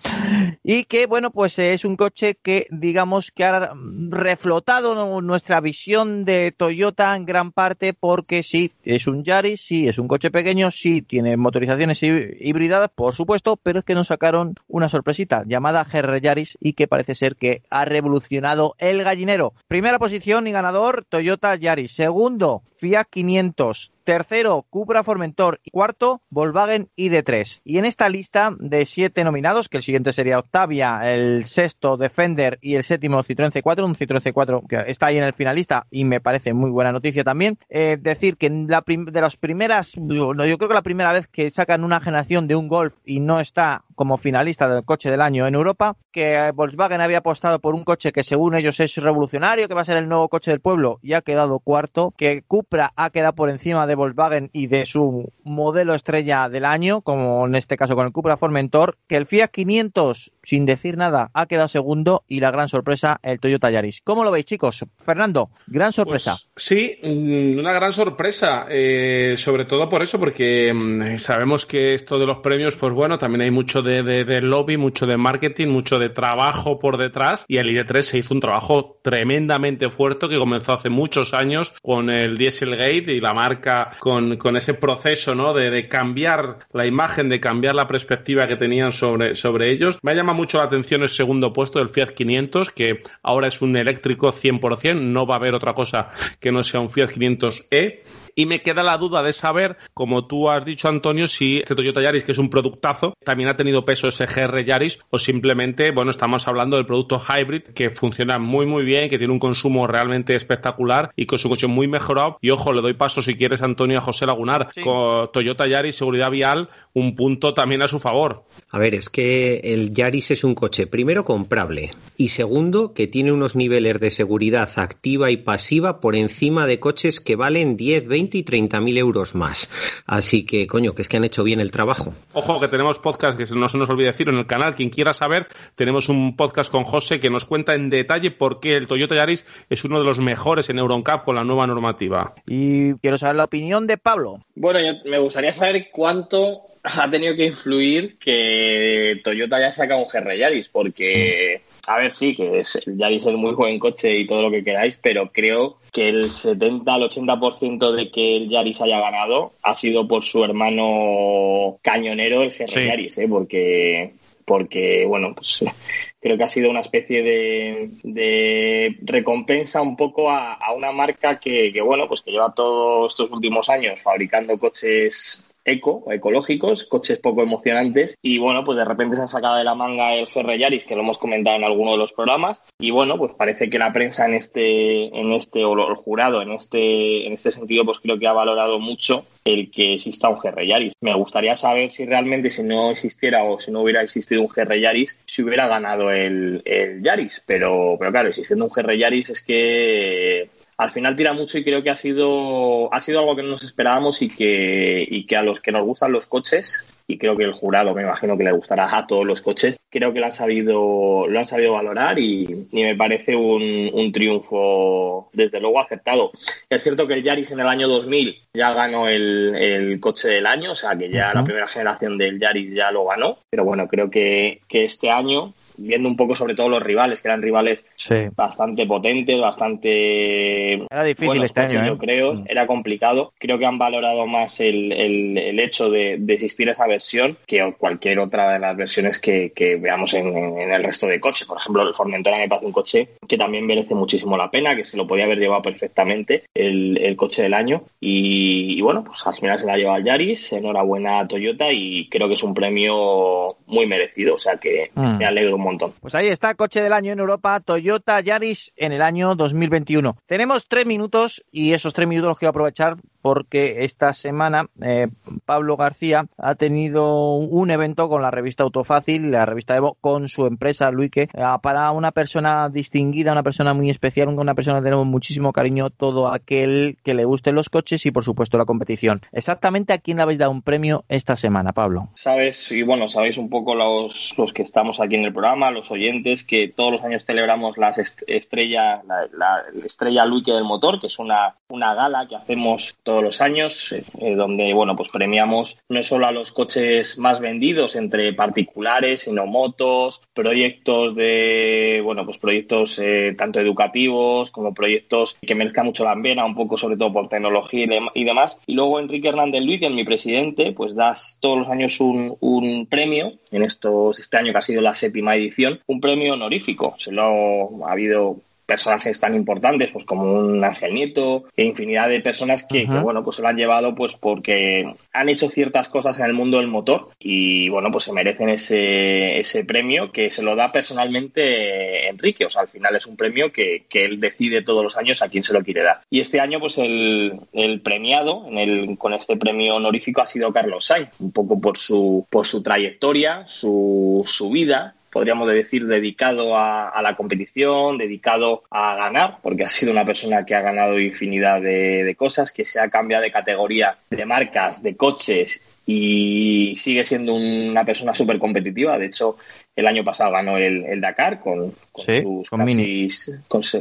y que bueno, pues es un coche que digamos que ha reflotado nuestra visión de Toyota en gran parte porque sí, es un Yaris, sí, es un coche pequeño, sí, tiene motorizaciones híbridas, por supuesto, pero es que nos sacaron una sorpresita llamada GR Yaris y que parece ser que ha revolucionado el gallinero. Primera posición y ganador Toyota Yaris. Segundo, Fiat 500. Tercero, Cupra Formentor. Y cuarto, Volkswagen ID3. Y en esta lista de siete nominados, que el siguiente sería Octavia, el sexto Defender y el séptimo Citroën C4, un Citroën C4 que está ahí en el finalista y me parece muy buena noticia también. Eh, decir que de las primeras, yo creo que la primera vez que sacan una generación de un Golf y no está como finalista del coche del año en Europa, que Volkswagen había apostado por un coche que según ellos es revolucionario, que va a ser el nuevo coche del pueblo y ha quedado cuarto, que Cupra ha quedado por encima de Volkswagen y de su modelo estrella del año, como en este caso con el Cupra Formentor, que el Fiat 500, sin decir nada, ha quedado segundo y la gran sorpresa, el Toyota Yaris. ¿Cómo lo veis, chicos? Fernando, gran sorpresa. Pues, sí, mm, una gran sorpresa, eh, sobre todo por eso, porque mm, sabemos que esto de los premios, pues bueno, también hay mucho de, de, lobby, mucho de marketing, mucho de trabajo por detrás y el ID3 se hizo un trabajo tremendamente fuerte que comenzó hace muchos años con el Dieselgate y la marca con, con ese proceso ¿no? de, de, cambiar la imagen, de cambiar la perspectiva que tenían sobre, sobre ellos. Me llama mucho la atención el segundo puesto del Fiat 500, que ahora es un eléctrico 100%, no va a haber otra cosa que no sea un Fiat 500e y me queda la duda de saber, como tú has dicho, Antonio, si este Toyota Yaris, que es un productazo, también ha tenido peso ese GR Yaris o simplemente, bueno, estamos hablando del producto hybrid que funciona muy, muy bien, que tiene un consumo realmente espectacular y con su coche muy mejorado. Y ojo, le doy paso si quieres, Antonio, a José Lagunar. Con Toyota Yaris, seguridad vial, un punto también a su favor. A ver, es que el Yaris es un coche, primero, comprable y segundo, que tiene unos niveles de seguridad activa y pasiva por encima de coches que valen 10, 20 y 30 mil euros más. Así que, coño, que es que han hecho bien el trabajo. Ojo, que tenemos podcast, que no se nos olvide decir en el canal, quien quiera saber, tenemos un podcast con José que nos cuenta en detalle por qué el Toyota Yaris es uno de los mejores en EuronCap con la nueva normativa. Y quiero saber la opinión de Pablo. Bueno, me gustaría saber cuánto ha tenido que influir que Toyota haya sacado un GR Yaris, porque a ver, sí, que es, el Yaris es muy buen coche y todo lo que queráis, pero creo que el 70 al 80% de que el Yaris haya ganado ha sido por su hermano cañonero, el GR Yaris, ¿eh? porque, porque, bueno, pues creo que ha sido una especie de, recompensa un poco a, una marca que, que, bueno, pues que lleva todos estos últimos años fabricando coches eco, ecológicos, coches poco emocionantes. Y bueno, pues de repente se han sacado de la manga el GR Yaris, que lo hemos comentado en alguno de los programas. Y bueno, pues parece que la prensa en este, en este, o el jurado en este, en este sentido, pues creo que ha valorado mucho el que exista un GR Yaris. Me gustaría saber si realmente si no existiera o si no hubiera existido un GR Yaris, si hubiera ganado el, el Yaris, pero, pero claro, existiendo un GR Yaris es que al final tira mucho y creo que ha sido, ha sido algo que no nos esperábamos y que, y que a los que nos gustan los coches, y creo que el jurado me imagino que le gustará a todos los coches, creo que lo han sabido, lo han sabido valorar y, me parece un, un, triunfo desde luego aceptado. Es cierto que el Yaris en el año 2000 ya ganó el, el coche del año, o sea que ya la primera generación del Yaris ya lo ganó, pero bueno, creo que, que este año viendo un poco sobre todo los rivales, que eran rivales bastante potentes, bastante... Era difícil este año, Yo ¿eh? creo, mm. era complicado. Creo que han valorado más el, el, hecho de, existir esa versión que cualquier otra de las versiones que, que veamos en, el resto de coches. Por ejemplo, el Formentora me parece un coche que también merece muchísimo la pena, que se lo podía haber llevado perfectamente el, el coche del año. Y, bueno, pues al final se la ha llevado el Yaris, enhorabuena a Toyota y creo que es un premio muy merecido. O sea que mm. me alegro montón. Pues ahí está, coche del año en Europa, Toyota Yaris en el año 2021. Tenemos tres minutos y esos tres minutos los quiero aprovechar porque esta semana eh, Pablo García ha tenido un evento con la revista Autofácil, la revista Evo, con su empresa Luike, eh, para una persona distinguida, una persona muy especial, una persona que tenemos muchísimo cariño, todo aquel que le gusten los coches y por supuesto la competición. Exactamente a quién le habéis dado un premio esta semana, Pablo. Sabes, y bueno, sabéis un poco los, los que estamos aquí en el programa, los oyentes, que todos los años celebramos la estrella, la, estrella Luike del motor, que es una, una gala que hacemos todos los años, eh, eh, donde bueno, pues premiamos no solo a los coches más vendidos entre particulares, sino motos, proyectos de bueno, pues proyectos eh, tanto educativos como proyectos que merezcan mucho la pena, un poco sobre todo por tecnología y, demás. Y luego Enrique Hernández Luis, que es mi presidente, pues das todos los años un, un premio, en estos, este año que ha sido la séptima edición, un premio honorífico. Se lo ha habido personajes tan importantes pues como un Ángel Nieto e infinidad de personas que, bueno pues se lo han llevado pues porque han hecho ciertas cosas en el mundo del motor y bueno pues se merecen ese, ese premio que se lo da personalmente Enrique. O sea al final es un premio que, que él decide todos los años a quién se lo quiere dar. Y este año pues el, el premiado en el, con este premio honorífico ha sido Carlos Sainz un poco por su por su trayectoria su, su vida podríamos decir, dedicado a, la competición, dedicado a ganar, porque ha sido una persona que ha ganado infinidad de, cosas, que se ha cambiado de categoría de marcas, de coches y sigue siendo una persona súper competitiva. De hecho, el año pasado ganó el, Dakar con, sus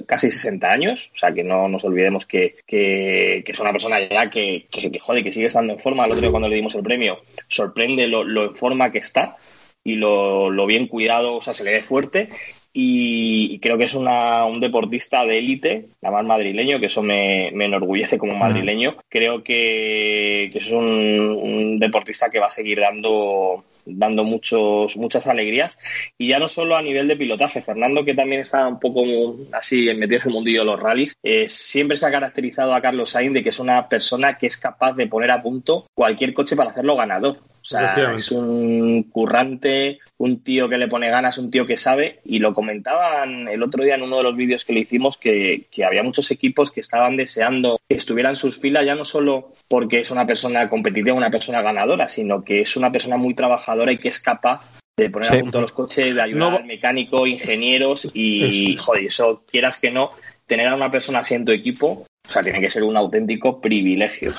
casi, 60 años. O sea, que no nos olvidemos que, es una persona ya que, que, jode, que sigue estando en forma. El otro día cuando le dimos el premio, sorprende lo, lo en forma que está y lo, lo bien cuidado, o sea, se le ve fuerte y, creo que es una, un deportista de élite, la más madrileño, que eso me, me enorgullece como madrileño. Creo que, que es un, un, deportista que va a seguir dando dando muchos, muchas alegrías. Y ya no solo a nivel de pilotaje, Fernando, que también está un poco así metido en el mundillo de los rallies, eh, siempre se ha caracterizado a Carlos Sainz de que es una persona que es capaz de poner a punto cualquier coche para hacerlo ganador. O sea, es un currante, un tío que le pone ganas, un tío que sabe. Y lo comentaban el otro día en uno de los vídeos que le hicimos que, que había muchos equipos que estaban deseando que estuviera en sus filas, ya no solo porque es una persona competitiva, una persona ganadora, sino que es una persona muy trabajadora y que es capaz de poner a punto los coches, de ayudar al mecánico, ingenieros y, joder, eso quieras que no, tener a una persona así en tu equipo, o sea, tiene que ser un auténtico privilegio.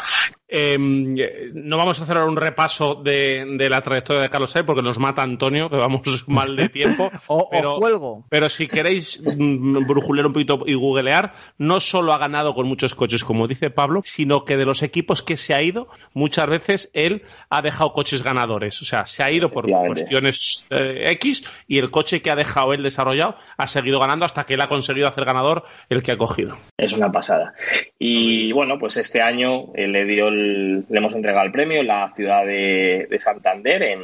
Em, no vamos a hacer ahora un repaso de, la trayectoria de Carlos Sainz porque nos mata Antonio, que vamos mal de tiempo. o, pero, pero si queréis mm, brujulear un poquito y googlear, no solo ha ganado con muchos coches, como dice Pablo, sino que de los equipos que se ha ido, muchas veces él ha dejado coches ganadores. O sea, se ha ido por cuestiones eh, X y el coche que ha dejado él desarrollado ha seguido ganando hasta que él ha conseguido hacer ganador el que ha cogido. Es una pasada. Y bueno, pues este año eh, le dio el le hemos entregado el premio en la ciudad de, Santander, en,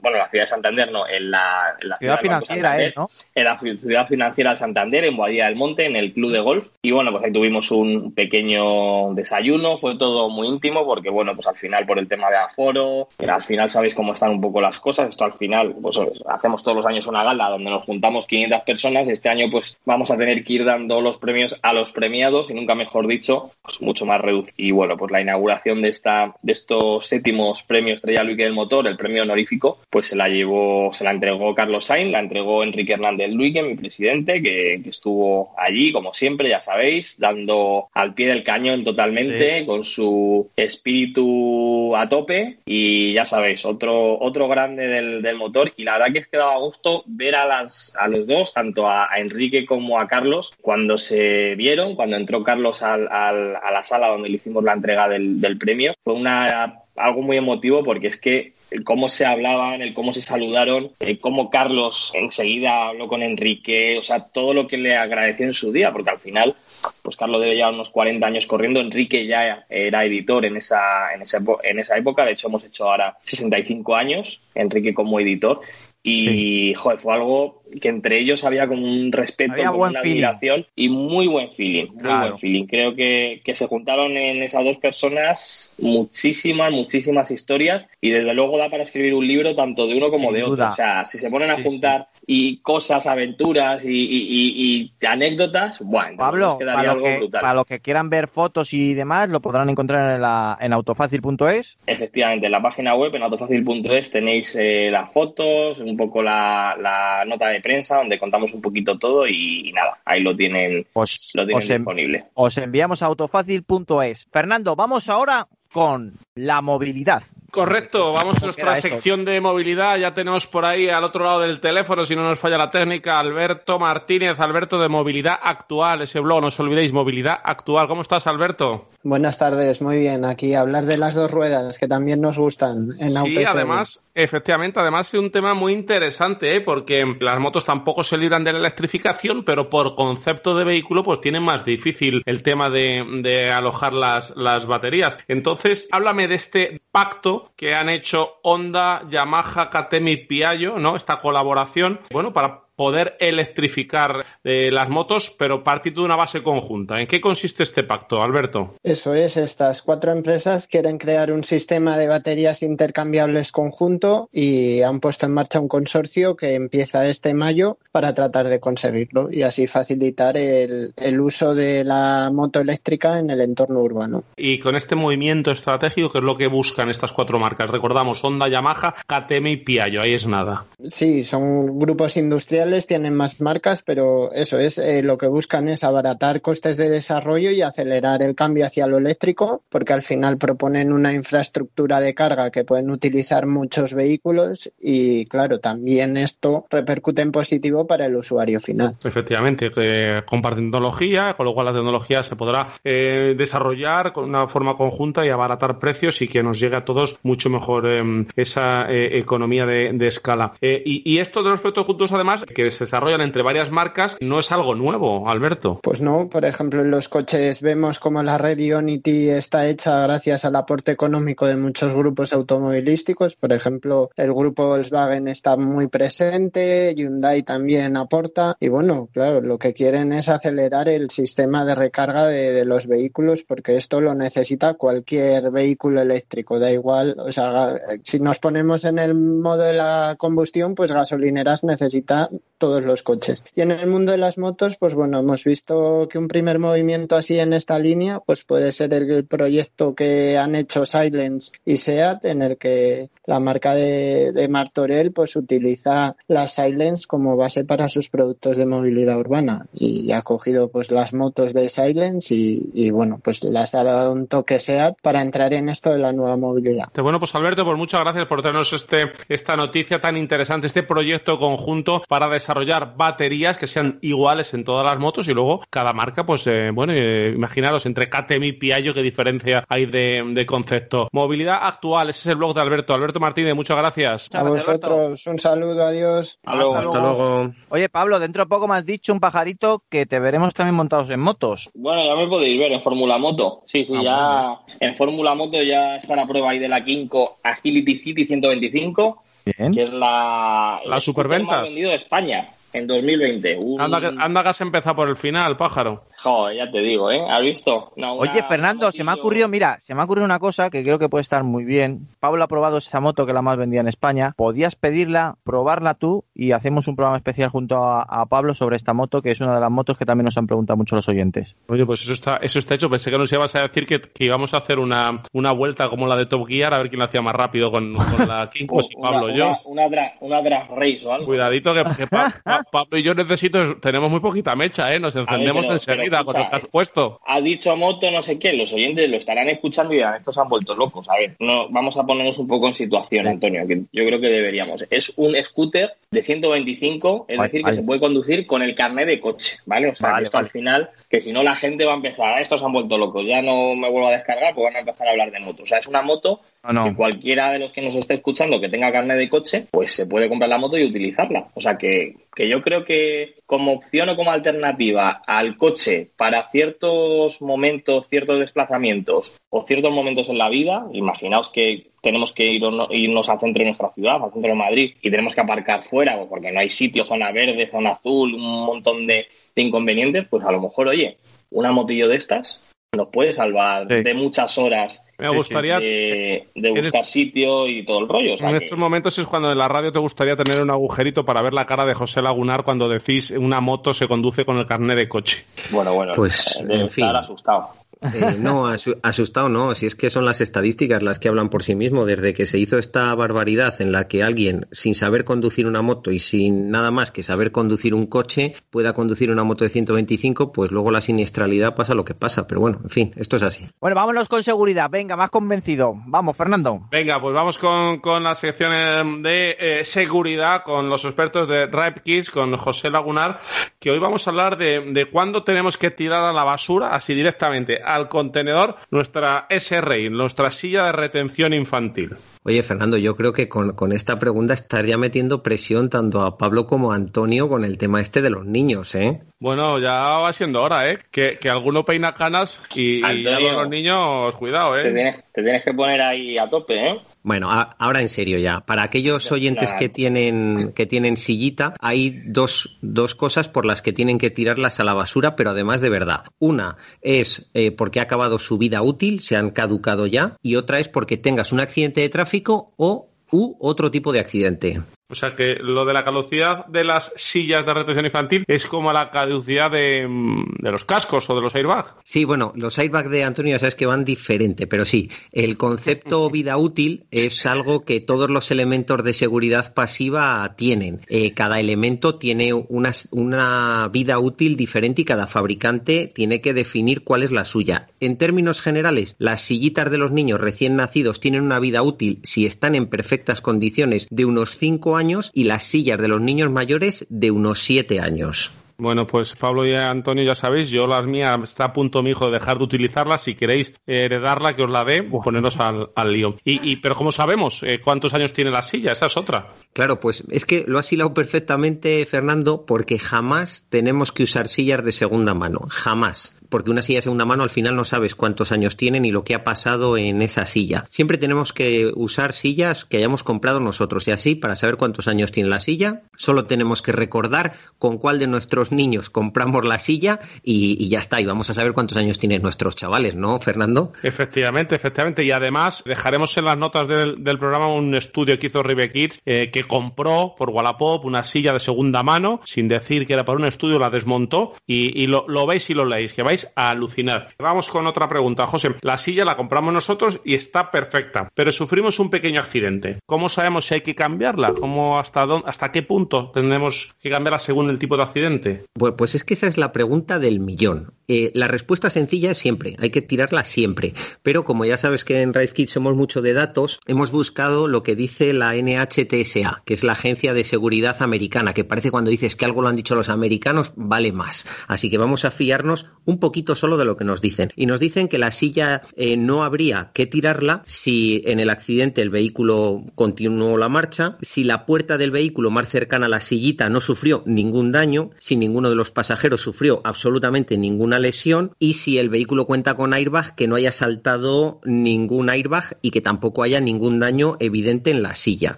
bueno, la ciudad de Santander no, en la, ciudad, financiera, ¿no? En la ciudad financiera de Santander, en Boadilla del Monte, en el club de golf. Y bueno, pues ahí tuvimos un pequeño desayuno, fue todo muy íntimo porque bueno, pues al final por el tema de aforo, al final sabéis cómo están un poco las cosas, esto al final, pues hacemos todos los años una gala donde nos juntamos 500 personas, este año pues vamos a tener que ir dando los premios a los premiados y nunca mejor dicho, pues mucho más reducido. Y bueno, pues la inauguración inauguración de, esta, de estos séptimos premios Estrella Luque del Motor, el premio honorífico, pues se la llevó, se la entregó Carlos Sainz, la entregó Enrique Hernández Luque, mi presidente, que, estuvo allí, como siempre, ya sabéis, dando al pie del cañón totalmente, con su espíritu a tope, y ya sabéis, otro, otro grande del, del motor, y la verdad que es que daba gusto ver a, las, a los dos, tanto a, Enrique como a Carlos, cuando se vieron, cuando entró Carlos al, al, a la sala donde le hicimos la entrega del, del, premio. Fue una, algo muy emotivo porque es que el cómo se hablaban, el cómo se saludaron, el cómo Carlos enseguida habló con Enrique, o sea, todo lo que le agradeció en su día, porque al final, pues Carlos debe ya unos 40 años corriendo, Enrique ya era editor en esa, en esa, en esa época, de hecho hemos hecho ahora 65 años, Enrique como editor, y, joder, fue algo que entre ellos había como un respeto, Había como una feeling. admiración y muy buen feeling, muy Claro. buen feeling. Creo que, que se juntaron en esas dos personas muchísimas, muchísimas historias y desde luego da para escribir un libro tanto de uno como Sin de otro. O sea, si se ponen a Sí, juntar y cosas, aventuras y, y- y- y anécdotas, bueno, Pablo, quedaría para, algo que, brutal. para los que quieran ver fotos y demás, lo podrán encontrar en, la, en autofácil.es. Efectivamente, en la página web, en autofacil.es, tenéis eh, las fotos, un poco la, la nota de prensa, donde contamos un poquito todo y, y nada, ahí lo tienen, Pues lo tienen os, en- disponible. os enviamos a autofácil.es. Fernando, vamos ahora con la movilidad. Correcto, vamos a ¿Cómo nuestra sección de movilidad. Ya tenemos por ahí al otro lado del teléfono, si no nos falla la técnica, Alberto Martínez, Alberto de Movilidad Actual, ese blog, no os olvidéis, Movilidad Actual. ¿Cómo estás, Alberto? Buenas tardes, muy bien. Aquí hablar de las dos ruedas que también nos gustan en Auto Sí, además, efectivamente, además es un tema muy interesante, ¿eh? porque las motos tampoco se libran de la electrificación, pero por concepto de vehículo, pues tienen más difícil el tema de, de alojar las, las baterías. Entonces, háblame de este pacto que han hecho Honda, Yamaha, KTM y Piaggio, ¿no? Esta colaboración, bueno, para poder electrificar eh, las motos, pero partiendo de una base conjunta. ¿En qué consiste este pacto, Alberto? Eso es, estas cuatro empresas quieren crear un sistema de baterías intercambiables conjunto y han puesto en marcha un consorcio que empieza este mayo para tratar de conseguirlo y así facilitar el, el uso de la moto eléctrica en el entorno urbano. Y con este movimiento estratégico, que es lo que buscan estas cuatro marcas? Recordamos, Honda, Yamaha, KTM y Piaggio, ahí es nada. Sí, son grupos industriales, tienen más marcas, pero eso es, eh, lo que buscan es abaratar costes de desarrollo y acelerar el cambio hacia lo eléctrico, porque al final proponen una infraestructura de carga que pueden utilizar muchos vehículos y claro, también esto repercute en positivo para el usuario final. Efectivamente, que comparten tecnología, con lo cual la tecnología se podrá eh, desarrollar con una forma conjunta y abaratar precios y que nos llegue a todos mucho mejor eh, esa eh, economía de, escala. Eh, y, y esto de los proyectos juntos, además, que se desarrollan entre varias marcas, no es algo nuevo, Alberto. Pues no, por ejemplo, en los coches vemos como la red Ionity está hecha gracias al aporte económico de muchos grupos automovilísticos. Por ejemplo, el grupo Volkswagen está muy presente, Hyundai también aporta. Y bueno, claro, lo que quieren es acelerar el sistema de recarga de, de los vehículos porque esto lo necesita cualquier vehículo eléctrico. Da igual, o sea, si nos ponemos en el modo de la combustión, pues gasolineras necesita todos los coches. Y en el mundo de las motos, pues bueno, hemos visto que un primer movimiento así en esta línea, pues puede ser el, proyecto que han hecho Silence y Seat, en el que la marca de, Martorell pues utiliza las Silence como base para sus productos de movilidad urbana y ha cogido pues las motos de Silence y, y bueno, pues las ha dado un toque Seat para entrar en esto de la nueva movilidad. Bueno, pues Alberto, pues muchas gracias por traernos este, esta noticia tan interesante, este proyecto conjunto para desarrollar baterías que sean iguales en todas las motos y luego cada marca, pues eh, bueno, eh, imaginaros entre KTM y Piaggio qué diferencia hay de, de concepto. Movilidad actual, ese es el blog de Alberto. Alberto Martínez, muchas gracias. A vosotros, un saludo, adiós. Hasta luego. Hasta luego. Oye, Pablo, dentro de poco me has dicho un pajarito que te veremos también montados en motos. Bueno, ya me podéis ver en Fórmula Moto. Sí, sí, Ah, ya en Fórmula Moto ya está la prueba ahí de la Kinko Agility City 125, Bien. que es la, scooter superventas. más vendido de España en 2020. Un- Anda, que- anda que has empezado por el final, pájaro. Joder, ya te digo, ¿eh? ¿Has visto? Una- una- Oye, Fernando, una se me ha ocurrido, mira, se me ha ocurrido una cosa que creo que puede estar muy bien. Pablo ha probado esa moto que es la más vendida en España. Podías pedirla, probarla tú y hacemos un programa especial junto a, a Pablo sobre esta moto, que es una de las motos que también nos han preguntado mucho los oyentes. Oye, pues eso está, eso está hecho. Pensé que nos ibas a decir que, que íbamos a hacer una, una vuelta como la de Top Gear, a ver quién lo hacía más rápido con, con la King, pues, y Pablo y yo. Una, una, dra- una drag race o algo. Cuidadito que, que Pa- Pa- Pablo y yo necesito, tenemos muy poquita mecha, ¿eh? Nos encendemos enseguida pero con lo escucha, que has puesto. ha dicho moto, no sé qué, los oyentes lo estarán escuchando y dirán, estos han vuelto locos. A ver, no, vamos a ponernos un poco en situación, Antonio, que yo creo que deberíamos. Es un scooter de 125, es decir, que se puede conducir con el carnet de coche, ¿vale? O sea, Vale, que esto vale. al final, que si no la gente va a empezar, "Ah, estos han vuelto locos, ya no me vuelvo a descargar, pues van a empezar a hablar de moto. O sea, es una moto No, no. que cualquiera de los que nos esté escuchando que tenga carnet de coche, pues se puede comprar la moto y utilizarla. O sea que, que yo creo que como opción o como alternativa al coche para ciertos momentos, ciertos desplazamientos o ciertos momentos en la vida, imaginaos que tenemos que irnos al centro de nuestra ciudad, al centro de Madrid, y tenemos que aparcar fuera porque no hay sitio, zona verde, zona azul, un montón de, inconvenientes, pues a lo mejor, oye, una motillo de estas nos puede salvar de muchas horas me gustaría de, buscar sitio y todo el rollo. en estos momentos es cuando en la radio te gustaría tener un agujerito para ver la cara de José Lagunar cuando decís una moto se conduce con el carnet de coche. Bueno, bueno, pues en estar asustado. Eh, no, asustado no, si es que son las estadísticas las que hablan por sí mismo. Desde que se hizo esta barbaridad en la que alguien, sin saber conducir una moto y sin nada más que saber conducir un coche, pueda conducir una moto de 125, pues luego la siniestralidad pasa lo que pasa. Pero bueno, en fin, esto es así. Bueno, vámonos con seguridad. Venga, más convencido. Vamos, Fernando. Venga, pues vamos con, con las secciones de eh, seguridad con los expertos de Ripe Kids, con José Lagunar, que hoy vamos a hablar de, de cuándo tenemos que tirar a la basura, así directamente al contenedor nuestra SRI, nuestra silla de retención infantil. Oye, Fernando, yo creo que con, esta pregunta estás ya metiendo presión tanto a Pablo como a Antonio con el tema este de los niños, ¿eh? Bueno, ya va siendo hora, ¿eh? Que, alguno peina canas y, los niños, cuidado, ¿eh? Te tienes, te tienes que poner ahí a tope, ¿eh? Bueno, ahora en serio ya. Para aquellos oyentes que tienen, que tienen sillita, hay dos, dos cosas por las que tienen que tirarlas a la basura, pero además de verdad. Una es eh, porque ha acabado su vida útil, se han caducado ya, y otra es porque tengas un accidente de tráfico o u otro tipo de accidente. O sea que lo de la caducidad de las sillas de retención infantil es como la caducidad de, mm, los cascos o de los airbags. Sí, bueno, los airbags de Antonio ya sabes que van diferente, pero sí, el concepto vida útil es algo que todos los elementos de seguridad pasiva tienen. Eh, cada elemento tiene una, una vida útil diferente y cada fabricante tiene que definir cuál es la suya. En términos generales, las sillitas de los niños recién nacidos tienen una vida útil si están en perfectas condiciones de unos 5 años años y las sillas de los niños mayores de unos siete años. Bueno, pues Pablo y Antonio ya sabéis, yo las mías está a punto mi hijo de dejar de utilizarlas. Si queréis heredarla, que os la dé, poneros al, lío. Y, pero ¿cómo sabemos eh, cuántos años tiene la silla? Esa es otra. Claro, pues es que lo has hilado perfectamente, Fernando, porque jamás tenemos que usar sillas de segunda mano. Jamás porque una silla de segunda mano al final no sabes cuántos años tiene ni lo que ha pasado en esa silla. Siempre tenemos que usar sillas que hayamos comprado nosotros y así para saber cuántos años tiene la silla, solo tenemos que recordar con cuál de nuestros niños compramos la silla y, ya está, y vamos a saber cuántos años tienen nuestros chavales, ¿no, Fernando? Efectivamente, efectivamente, y además dejaremos en las notas del, programa un estudio que hizo Ribe Kids eh, que compró por Wallapop una silla de segunda mano, sin decir que era para un estudio, la desmontó y, lo, lo veis y lo leéis, que vais a alucinar. Vamos con otra pregunta, José. La silla la compramos nosotros y está perfecta, pero sufrimos un pequeño accidente. ¿Cómo sabemos si hay que cambiarla? ¿Cómo hasta dónde, hasta qué punto tendremos que cambiarla según el tipo de accidente? Pues es que esa es la pregunta del millón. Eh, la respuesta sencilla es siempre, hay que tirarla siempre. Pero como ya sabes que en RideKit somos mucho de datos, hemos buscado lo que dice la NHTSA, que es la Agencia de Seguridad Americana, que parece cuando dices que algo lo han dicho los americanos, vale más. Así que vamos a fiarnos un poquito solo de lo que nos dicen. Y nos dicen que la silla eh, no habría que tirarla si en el accidente el vehículo continuó la marcha, si la puerta del vehículo más cercana a la sillita no sufrió ningún daño, si ninguno de los pasajeros sufrió absolutamente ninguna lesión y si el vehículo cuenta con airbag que no haya saltado ningún airbag y que tampoco haya ningún daño evidente en la silla.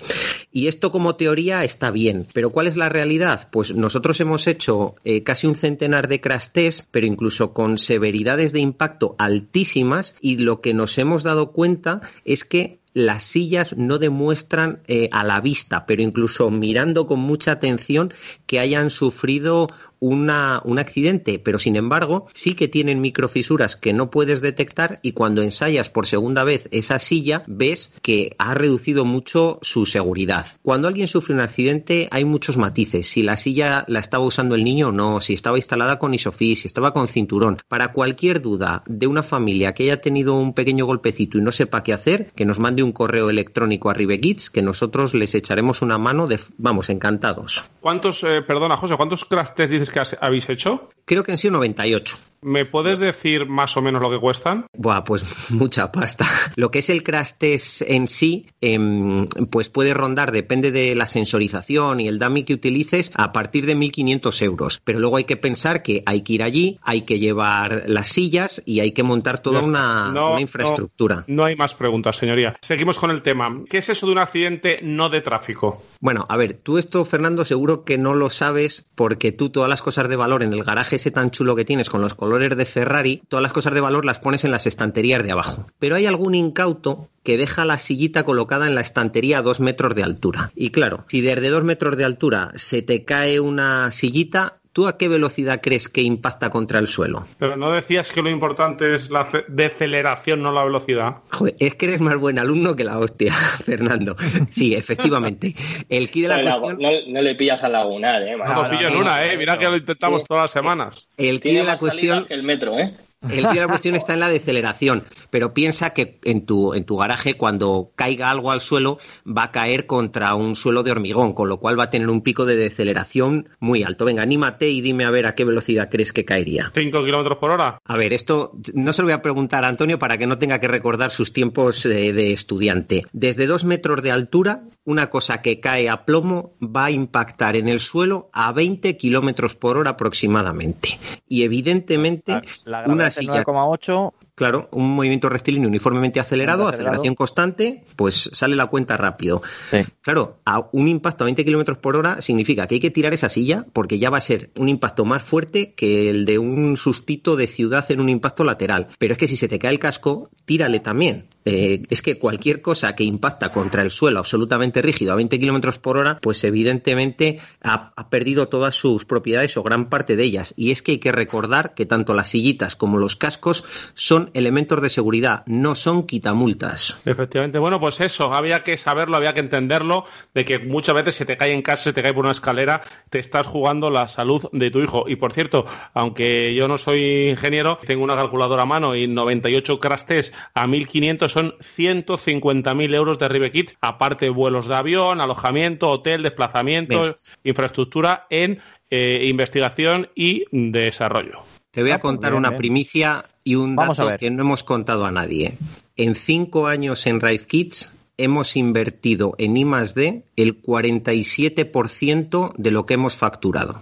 Y esto como teoría está bien, pero ¿cuál es la realidad? Pues nosotros hemos hecho eh, casi un centenar de crash tests, pero incluso con severidades de impacto altísimas y lo que nos hemos dado cuenta es que las sillas no demuestran eh, a la vista, pero incluso mirando con mucha atención que hayan sufrido una, un accidente, pero sin embargo sí que tienen microfisuras que no puedes detectar y cuando ensayas por segunda vez esa silla ves que ha reducido mucho su seguridad. Cuando alguien sufre un accidente hay muchos matices, si la silla la estaba usando el niño o no, si estaba instalada con isofix, si estaba con cinturón. Para cualquier duda de una familia que haya tenido un pequeño golpecito y no sepa qué hacer, que nos mande un correo electrónico a Ribekids que nosotros les echaremos una mano de, vamos, encantados. ¿Cuántos, eh, perdona José, cuántos crash dices que habéis hecho? Creo que han sido 98. ¿Me puedes decir más o menos lo que cuestan? Buah, pues mucha pasta. Lo que es el crash test en sí, em, pues puede rondar, depende de la sensorización y el dummy que utilices, a partir de 1.500 euros. Pero luego hay que pensar que hay que ir allí, hay que llevar las sillas y hay que montar toda una, No, una infraestructura. No, no hay más preguntas, señoría. Seguimos con el tema. ¿Qué es eso de un accidente no de tráfico? Bueno, a ver, tú esto, Fernando, seguro que no lo sabes porque tú todas las cosas de valor en el garaje ese tan chulo que tienes con los colores de Ferrari, todas las cosas de valor las pones en las estanterías de abajo. Pero hay algún incauto que deja la sillita colocada en la estantería a dos metros de altura. Y claro, si desde dos metros de altura se te cae una sillita, ¿tú a qué velocidad crees que impacta contra el suelo? Pero no decías que lo importante es la ce- deceleración, no la velocidad. Joder, es que eres más buen alumno que la hostia, Fernando. Sí, efectivamente. El key de la No, no, cuestión... no- no le pillas al lagunar, eh. No, lo pillo en una, ¿eh? Mira que lo intentamos todas las semanas. El key Tiene de la más cuestión que el metro, eh. El key de la cuestión está en la deceleración, pero piensa que en tu, en tu garaje cuando caiga algo al suelo va a caer contra un suelo de hormigón, con lo cual va a tener un pico de deceleración muy alto. Venga, anímate y dime a ver a qué velocidad crees que caería. 5 kilómetros por hora. A ver, esto no se lo voy a preguntar a Antonio para que no tenga que recordar sus tiempos de estudiante. Desde dos metros de altura, una cosa que cae a plomo va a impactar en el suelo a 20 kilómetros por hora aproximadamente. Y evidentemente, La una es silla 9,8 Claro, un movimiento rectilíneo uniformemente acelerado, Acelerado. aceleración constante, pues sale la cuenta rápido. Sí. Claro, a un impacto a 20 kilómetros por hora significa que hay que tirar esa silla porque ya va a ser un impacto más fuerte que el de un sustito de ciudad en un impacto lateral. Pero es que si se te cae el casco, tírale también. Eh, es que cualquier cosa que impacta contra el suelo absolutamente rígido a 20 kilómetros por hora, pues evidentemente ha, ha perdido todas sus propiedades o gran parte de ellas. Y es que hay que recordar que tanto las sillitas como los cascos son elementos de seguridad, no son quitamultas. Efectivamente, bueno, pues eso, había que saberlo, había que entenderlo, de que muchas veces se te cae en casa, se te cae por una escalera, te estás jugando la salud de tu hijo. Y por cierto, aunque yo no soy ingeniero, tengo una calculadora a mano y 98 crash test a 1500 son 150.000 euros de Rive Kit, aparte vuelos de avión, alojamiento, hotel, desplazamiento, Bien. infraestructura en eh, investigación y desarrollo. Te voy a Ah, pues contar bien, una primicia y un Vamos dato que no hemos contado a nadie. En cinco años en Rive Kids hemos invertido en I D el 47% de lo que hemos facturado.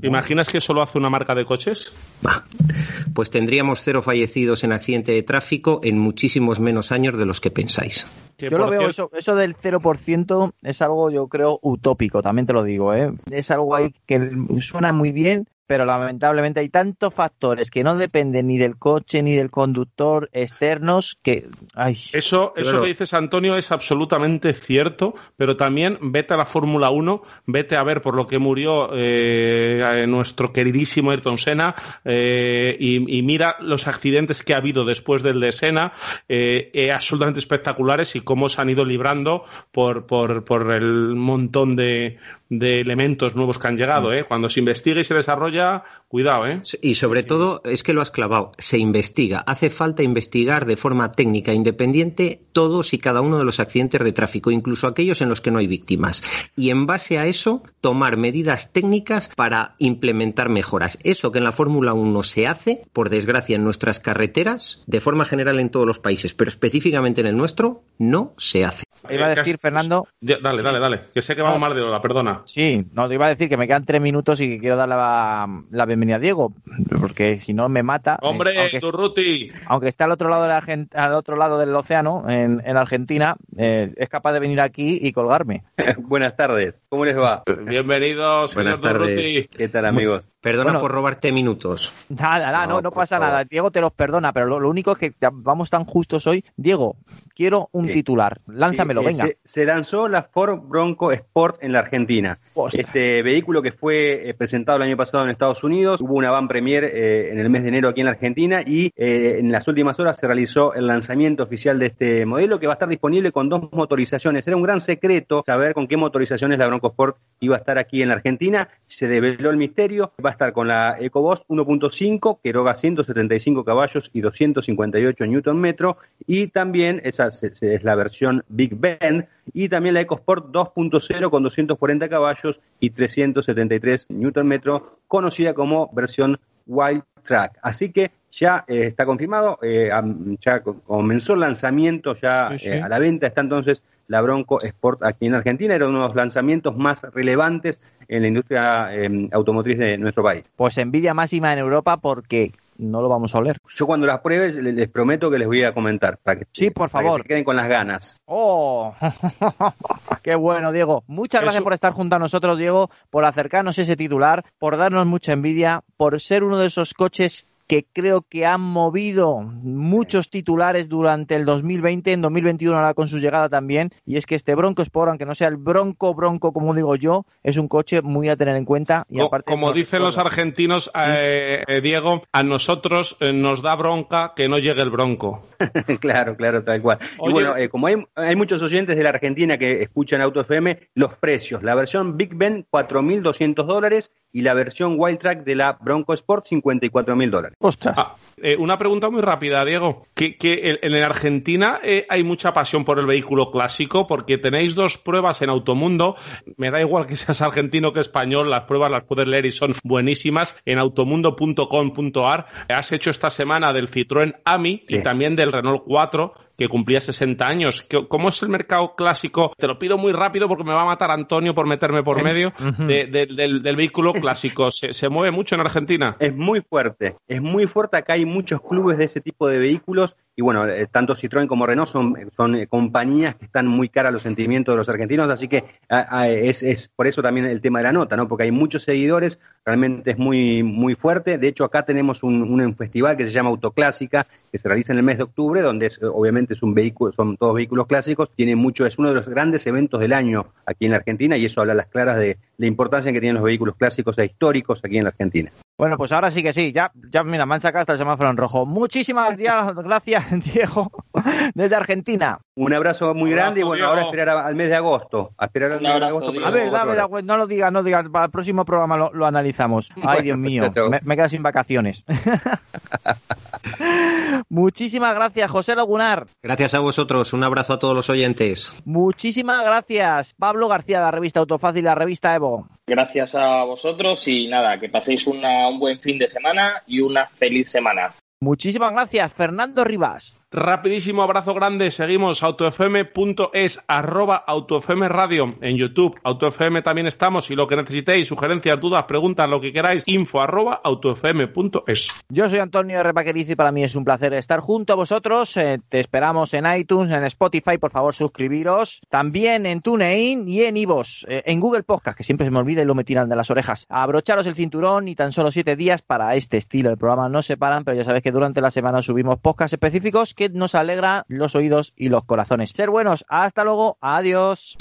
¿Te imaginas que eso lo hace una marca de coches? Bah, pues tendríamos cero fallecidos en accidente de tráfico en muchísimos menos años de los que pensáis. Yo lo veo, eso, eso del 0% es algo, yo creo, utópico, también te lo digo, ¿eh? Es algo ahí que suena muy bien, pero lamentablemente hay tantos factores que no dependen ni del coche ni del conductor externos que... Ay, Eso, eso que dices, Antonio, es absolutamente cierto, pero también vete a la Fórmula 1, vete a ver por lo que murió eh, nuestro queridísimo Ayrton Senna eh, y, y mira los accidentes que ha habido después del de Senna, eh, absolutamente espectaculares y cómo se han ido librando por, por, por el montón de, de elementos nuevos que han llegado. ¿eh? Cuando se investiga y se desarrolla, cuidado. ¿eh? Y sobre todo, es que lo has clavado, se investiga. Hace falta investigar de forma técnica independiente todos y cada uno de los accidentes de tráfico, incluso aquellos en los que no hay víctimas. Y en base a eso, tomar medidas técnicas para implementar mejoras. Eso que en la Fórmula 1 se hace, por desgracia, en nuestras carreteras, de forma general en todos los países, pero específicamente en el nuestro, no se hace. iba a Eh, decir, Fernando... Dale, dale, dale, que sé que vamos Ah. mal de hora, perdona. Sí, no, te iba a decir que me quedan tres minutos y que quiero dar la, la bienvenida a Diego, porque si no me mata. eh, Hombre, aunque, Durruti. aunque está al otro lado, de la al otro lado del océano, en, en Argentina, eh, es capaz de venir aquí y colgarme. Buenas tardes, ¿cómo les va? Bienvenido, señor Buenas tardes. ¿Qué tal amigos? Perdona Bueno. por robarte minutos. Nada, nada, no, No, no por pasa favor. nada. Diego te los perdona, pero lo, lo único es que vamos tan justos hoy. Diego, quiero un Sí. titular. Lánzamelo, Eh, venga. Se, se lanzó la Ford Bronco Sport en la Argentina. Ostras. Este vehículo que fue eh, presentado el año pasado en Estados Unidos, hubo una van premier eh, en el mes de enero aquí en la Argentina y eh, en las últimas horas se realizó el lanzamiento oficial de este modelo que va a estar disponible con dos motorizaciones. Era un gran secreto saber con qué motorizaciones la Bronco Sport iba a estar aquí en la Argentina. Se develó el misterio. Va a estar con la EcoBoost 1.5 que eroga 175 caballos y 258 Newton metro. Y también esa es la versión Big Bend y también la EcoSport 2.0 con 240 caballos y 373 Newton metro conocida como versión Wild Track. Así que ya eh, está confirmado, eh, ya comenzó el lanzamiento, ya eh, a la venta está entonces la Bronco Sport aquí en Argentina. Era uno de los lanzamientos más relevantes en la industria em, automotriz de nuestro país. Pues envidia máxima en Europa porque no lo vamos a oler. Yo cuando las pruebes les, prometo que les voy a comentar. Para que, sí, por favor. se queden con las ganas. ¡Oh! ¡Qué bueno, Diego! Muchas gracias por estar junto a nosotros, Diego, por acercarnos ese titular, por darnos mucha envidia, por ser uno de esos coches que creo que han movido muchos titulares durante el 2020, en 2021 ahora con su llegada también, y es que este Bronco Sport, aunque no sea el Bronco Bronco como digo yo, es un coche muy a tener en cuenta. Y aparte, como dicen los argentinos, eh, eh, Diego, a nosotros eh, nos da bronca que no llegue el Bronco. claro, claro, tal cual. y bueno, como hay, hay, muchos oyentes de la Argentina que escuchan Auto FM, los precios, la versión Big Ben 4.200 dólares y la versión Wild Track de la Bronco Sport 54 mil dólares. Ostras. Ah, eh, una pregunta muy rápida, Diego. Que, que en, Argentina eh, hay mucha pasión por el vehículo clásico porque tenéis dos pruebas en Automundo. Me da igual que seas argentino que español, las pruebas las puedes leer y son buenísimas en automundo.com.ar. Has hecho esta semana del Citroën AMI y también del Renault 4 que cumplía 60 años. ¿Cómo es el mercado clásico? Te lo pido muy rápido porque me va a matar Antonio por meterme por medio del, vehículo clásico. ¿Se, mueve mucho en Argentina? Es muy fuerte, es muy fuerte. Acá hay muchos clubes de ese tipo de vehículos y bueno, eh, tanto Citroën como Renault son, son eh, compañías que están muy caras a los sentimientos de los argentinos, así que es, es, por eso también el tema de la nota, ¿no? Porque hay muchos seguidores, realmente es muy, muy fuerte. De hecho, acá tenemos un, un festival que se llama Autoclásica, que se realiza en el mes de octubre, donde es, obviamente es un vehículo, son todos vehículos clásicos, tiene mucho, es uno de los grandes eventos del año aquí en la Argentina y eso habla a las claras de la importancia que tienen los vehículos clásicos e históricos aquí en la Argentina. Bueno, pues ahora sí que sí, ya, ya mira, me han sacado hasta el semáforo en rojo. Muchísimas gracias, Diego, desde Argentina. Un abrazo muy grande y bueno, ahora esperar al mes de agosto. A esperar al mes de agosto. A ver, dame, no lo digas, no lo digas, para el próximo programa lo, analizamos. Ay, Dios mío, me, me quedo sin vacaciones. Muchísimas gracias, José Lagunar. Gracias a vosotros, un abrazo a todos los oyentes. Muchísimas gracias, Pablo García, de la revista Autofácil, la revista Evo. Gracias a vosotros y nada, que paséis un buen fin de semana y una feliz semana. Muchísimas gracias, Fernando Rivas. Rapidísimo abrazo grande. Seguimos autofm.es, arroba autofm radio en YouTube. Autofm también estamos. Y lo que necesitéis, sugerencias, dudas, preguntas, lo que queráis, info arroba autofm.es. Yo soy Antonio Repaqueriz y para mí es un placer estar junto a vosotros. Eh, te esperamos en iTunes, en Spotify. Por favor, suscribiros. También en TuneIn y en Ivos, eh, en Google Podcast, que siempre se me olvida y lo me tiran de las orejas. Abrocharos el cinturón y tan solo siete días para este estilo de programa no se paran, pero ya sabéis que durante la semana subimos podcasts específicos que nos alegra los oídos y los corazones. Ser buenos, hasta luego, adiós.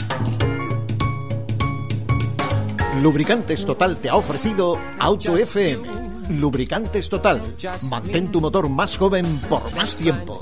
Lubricantes Total te ha ofrecido Auto FM. Lubricantes Total. Mantén tu motor más joven por más tiempo.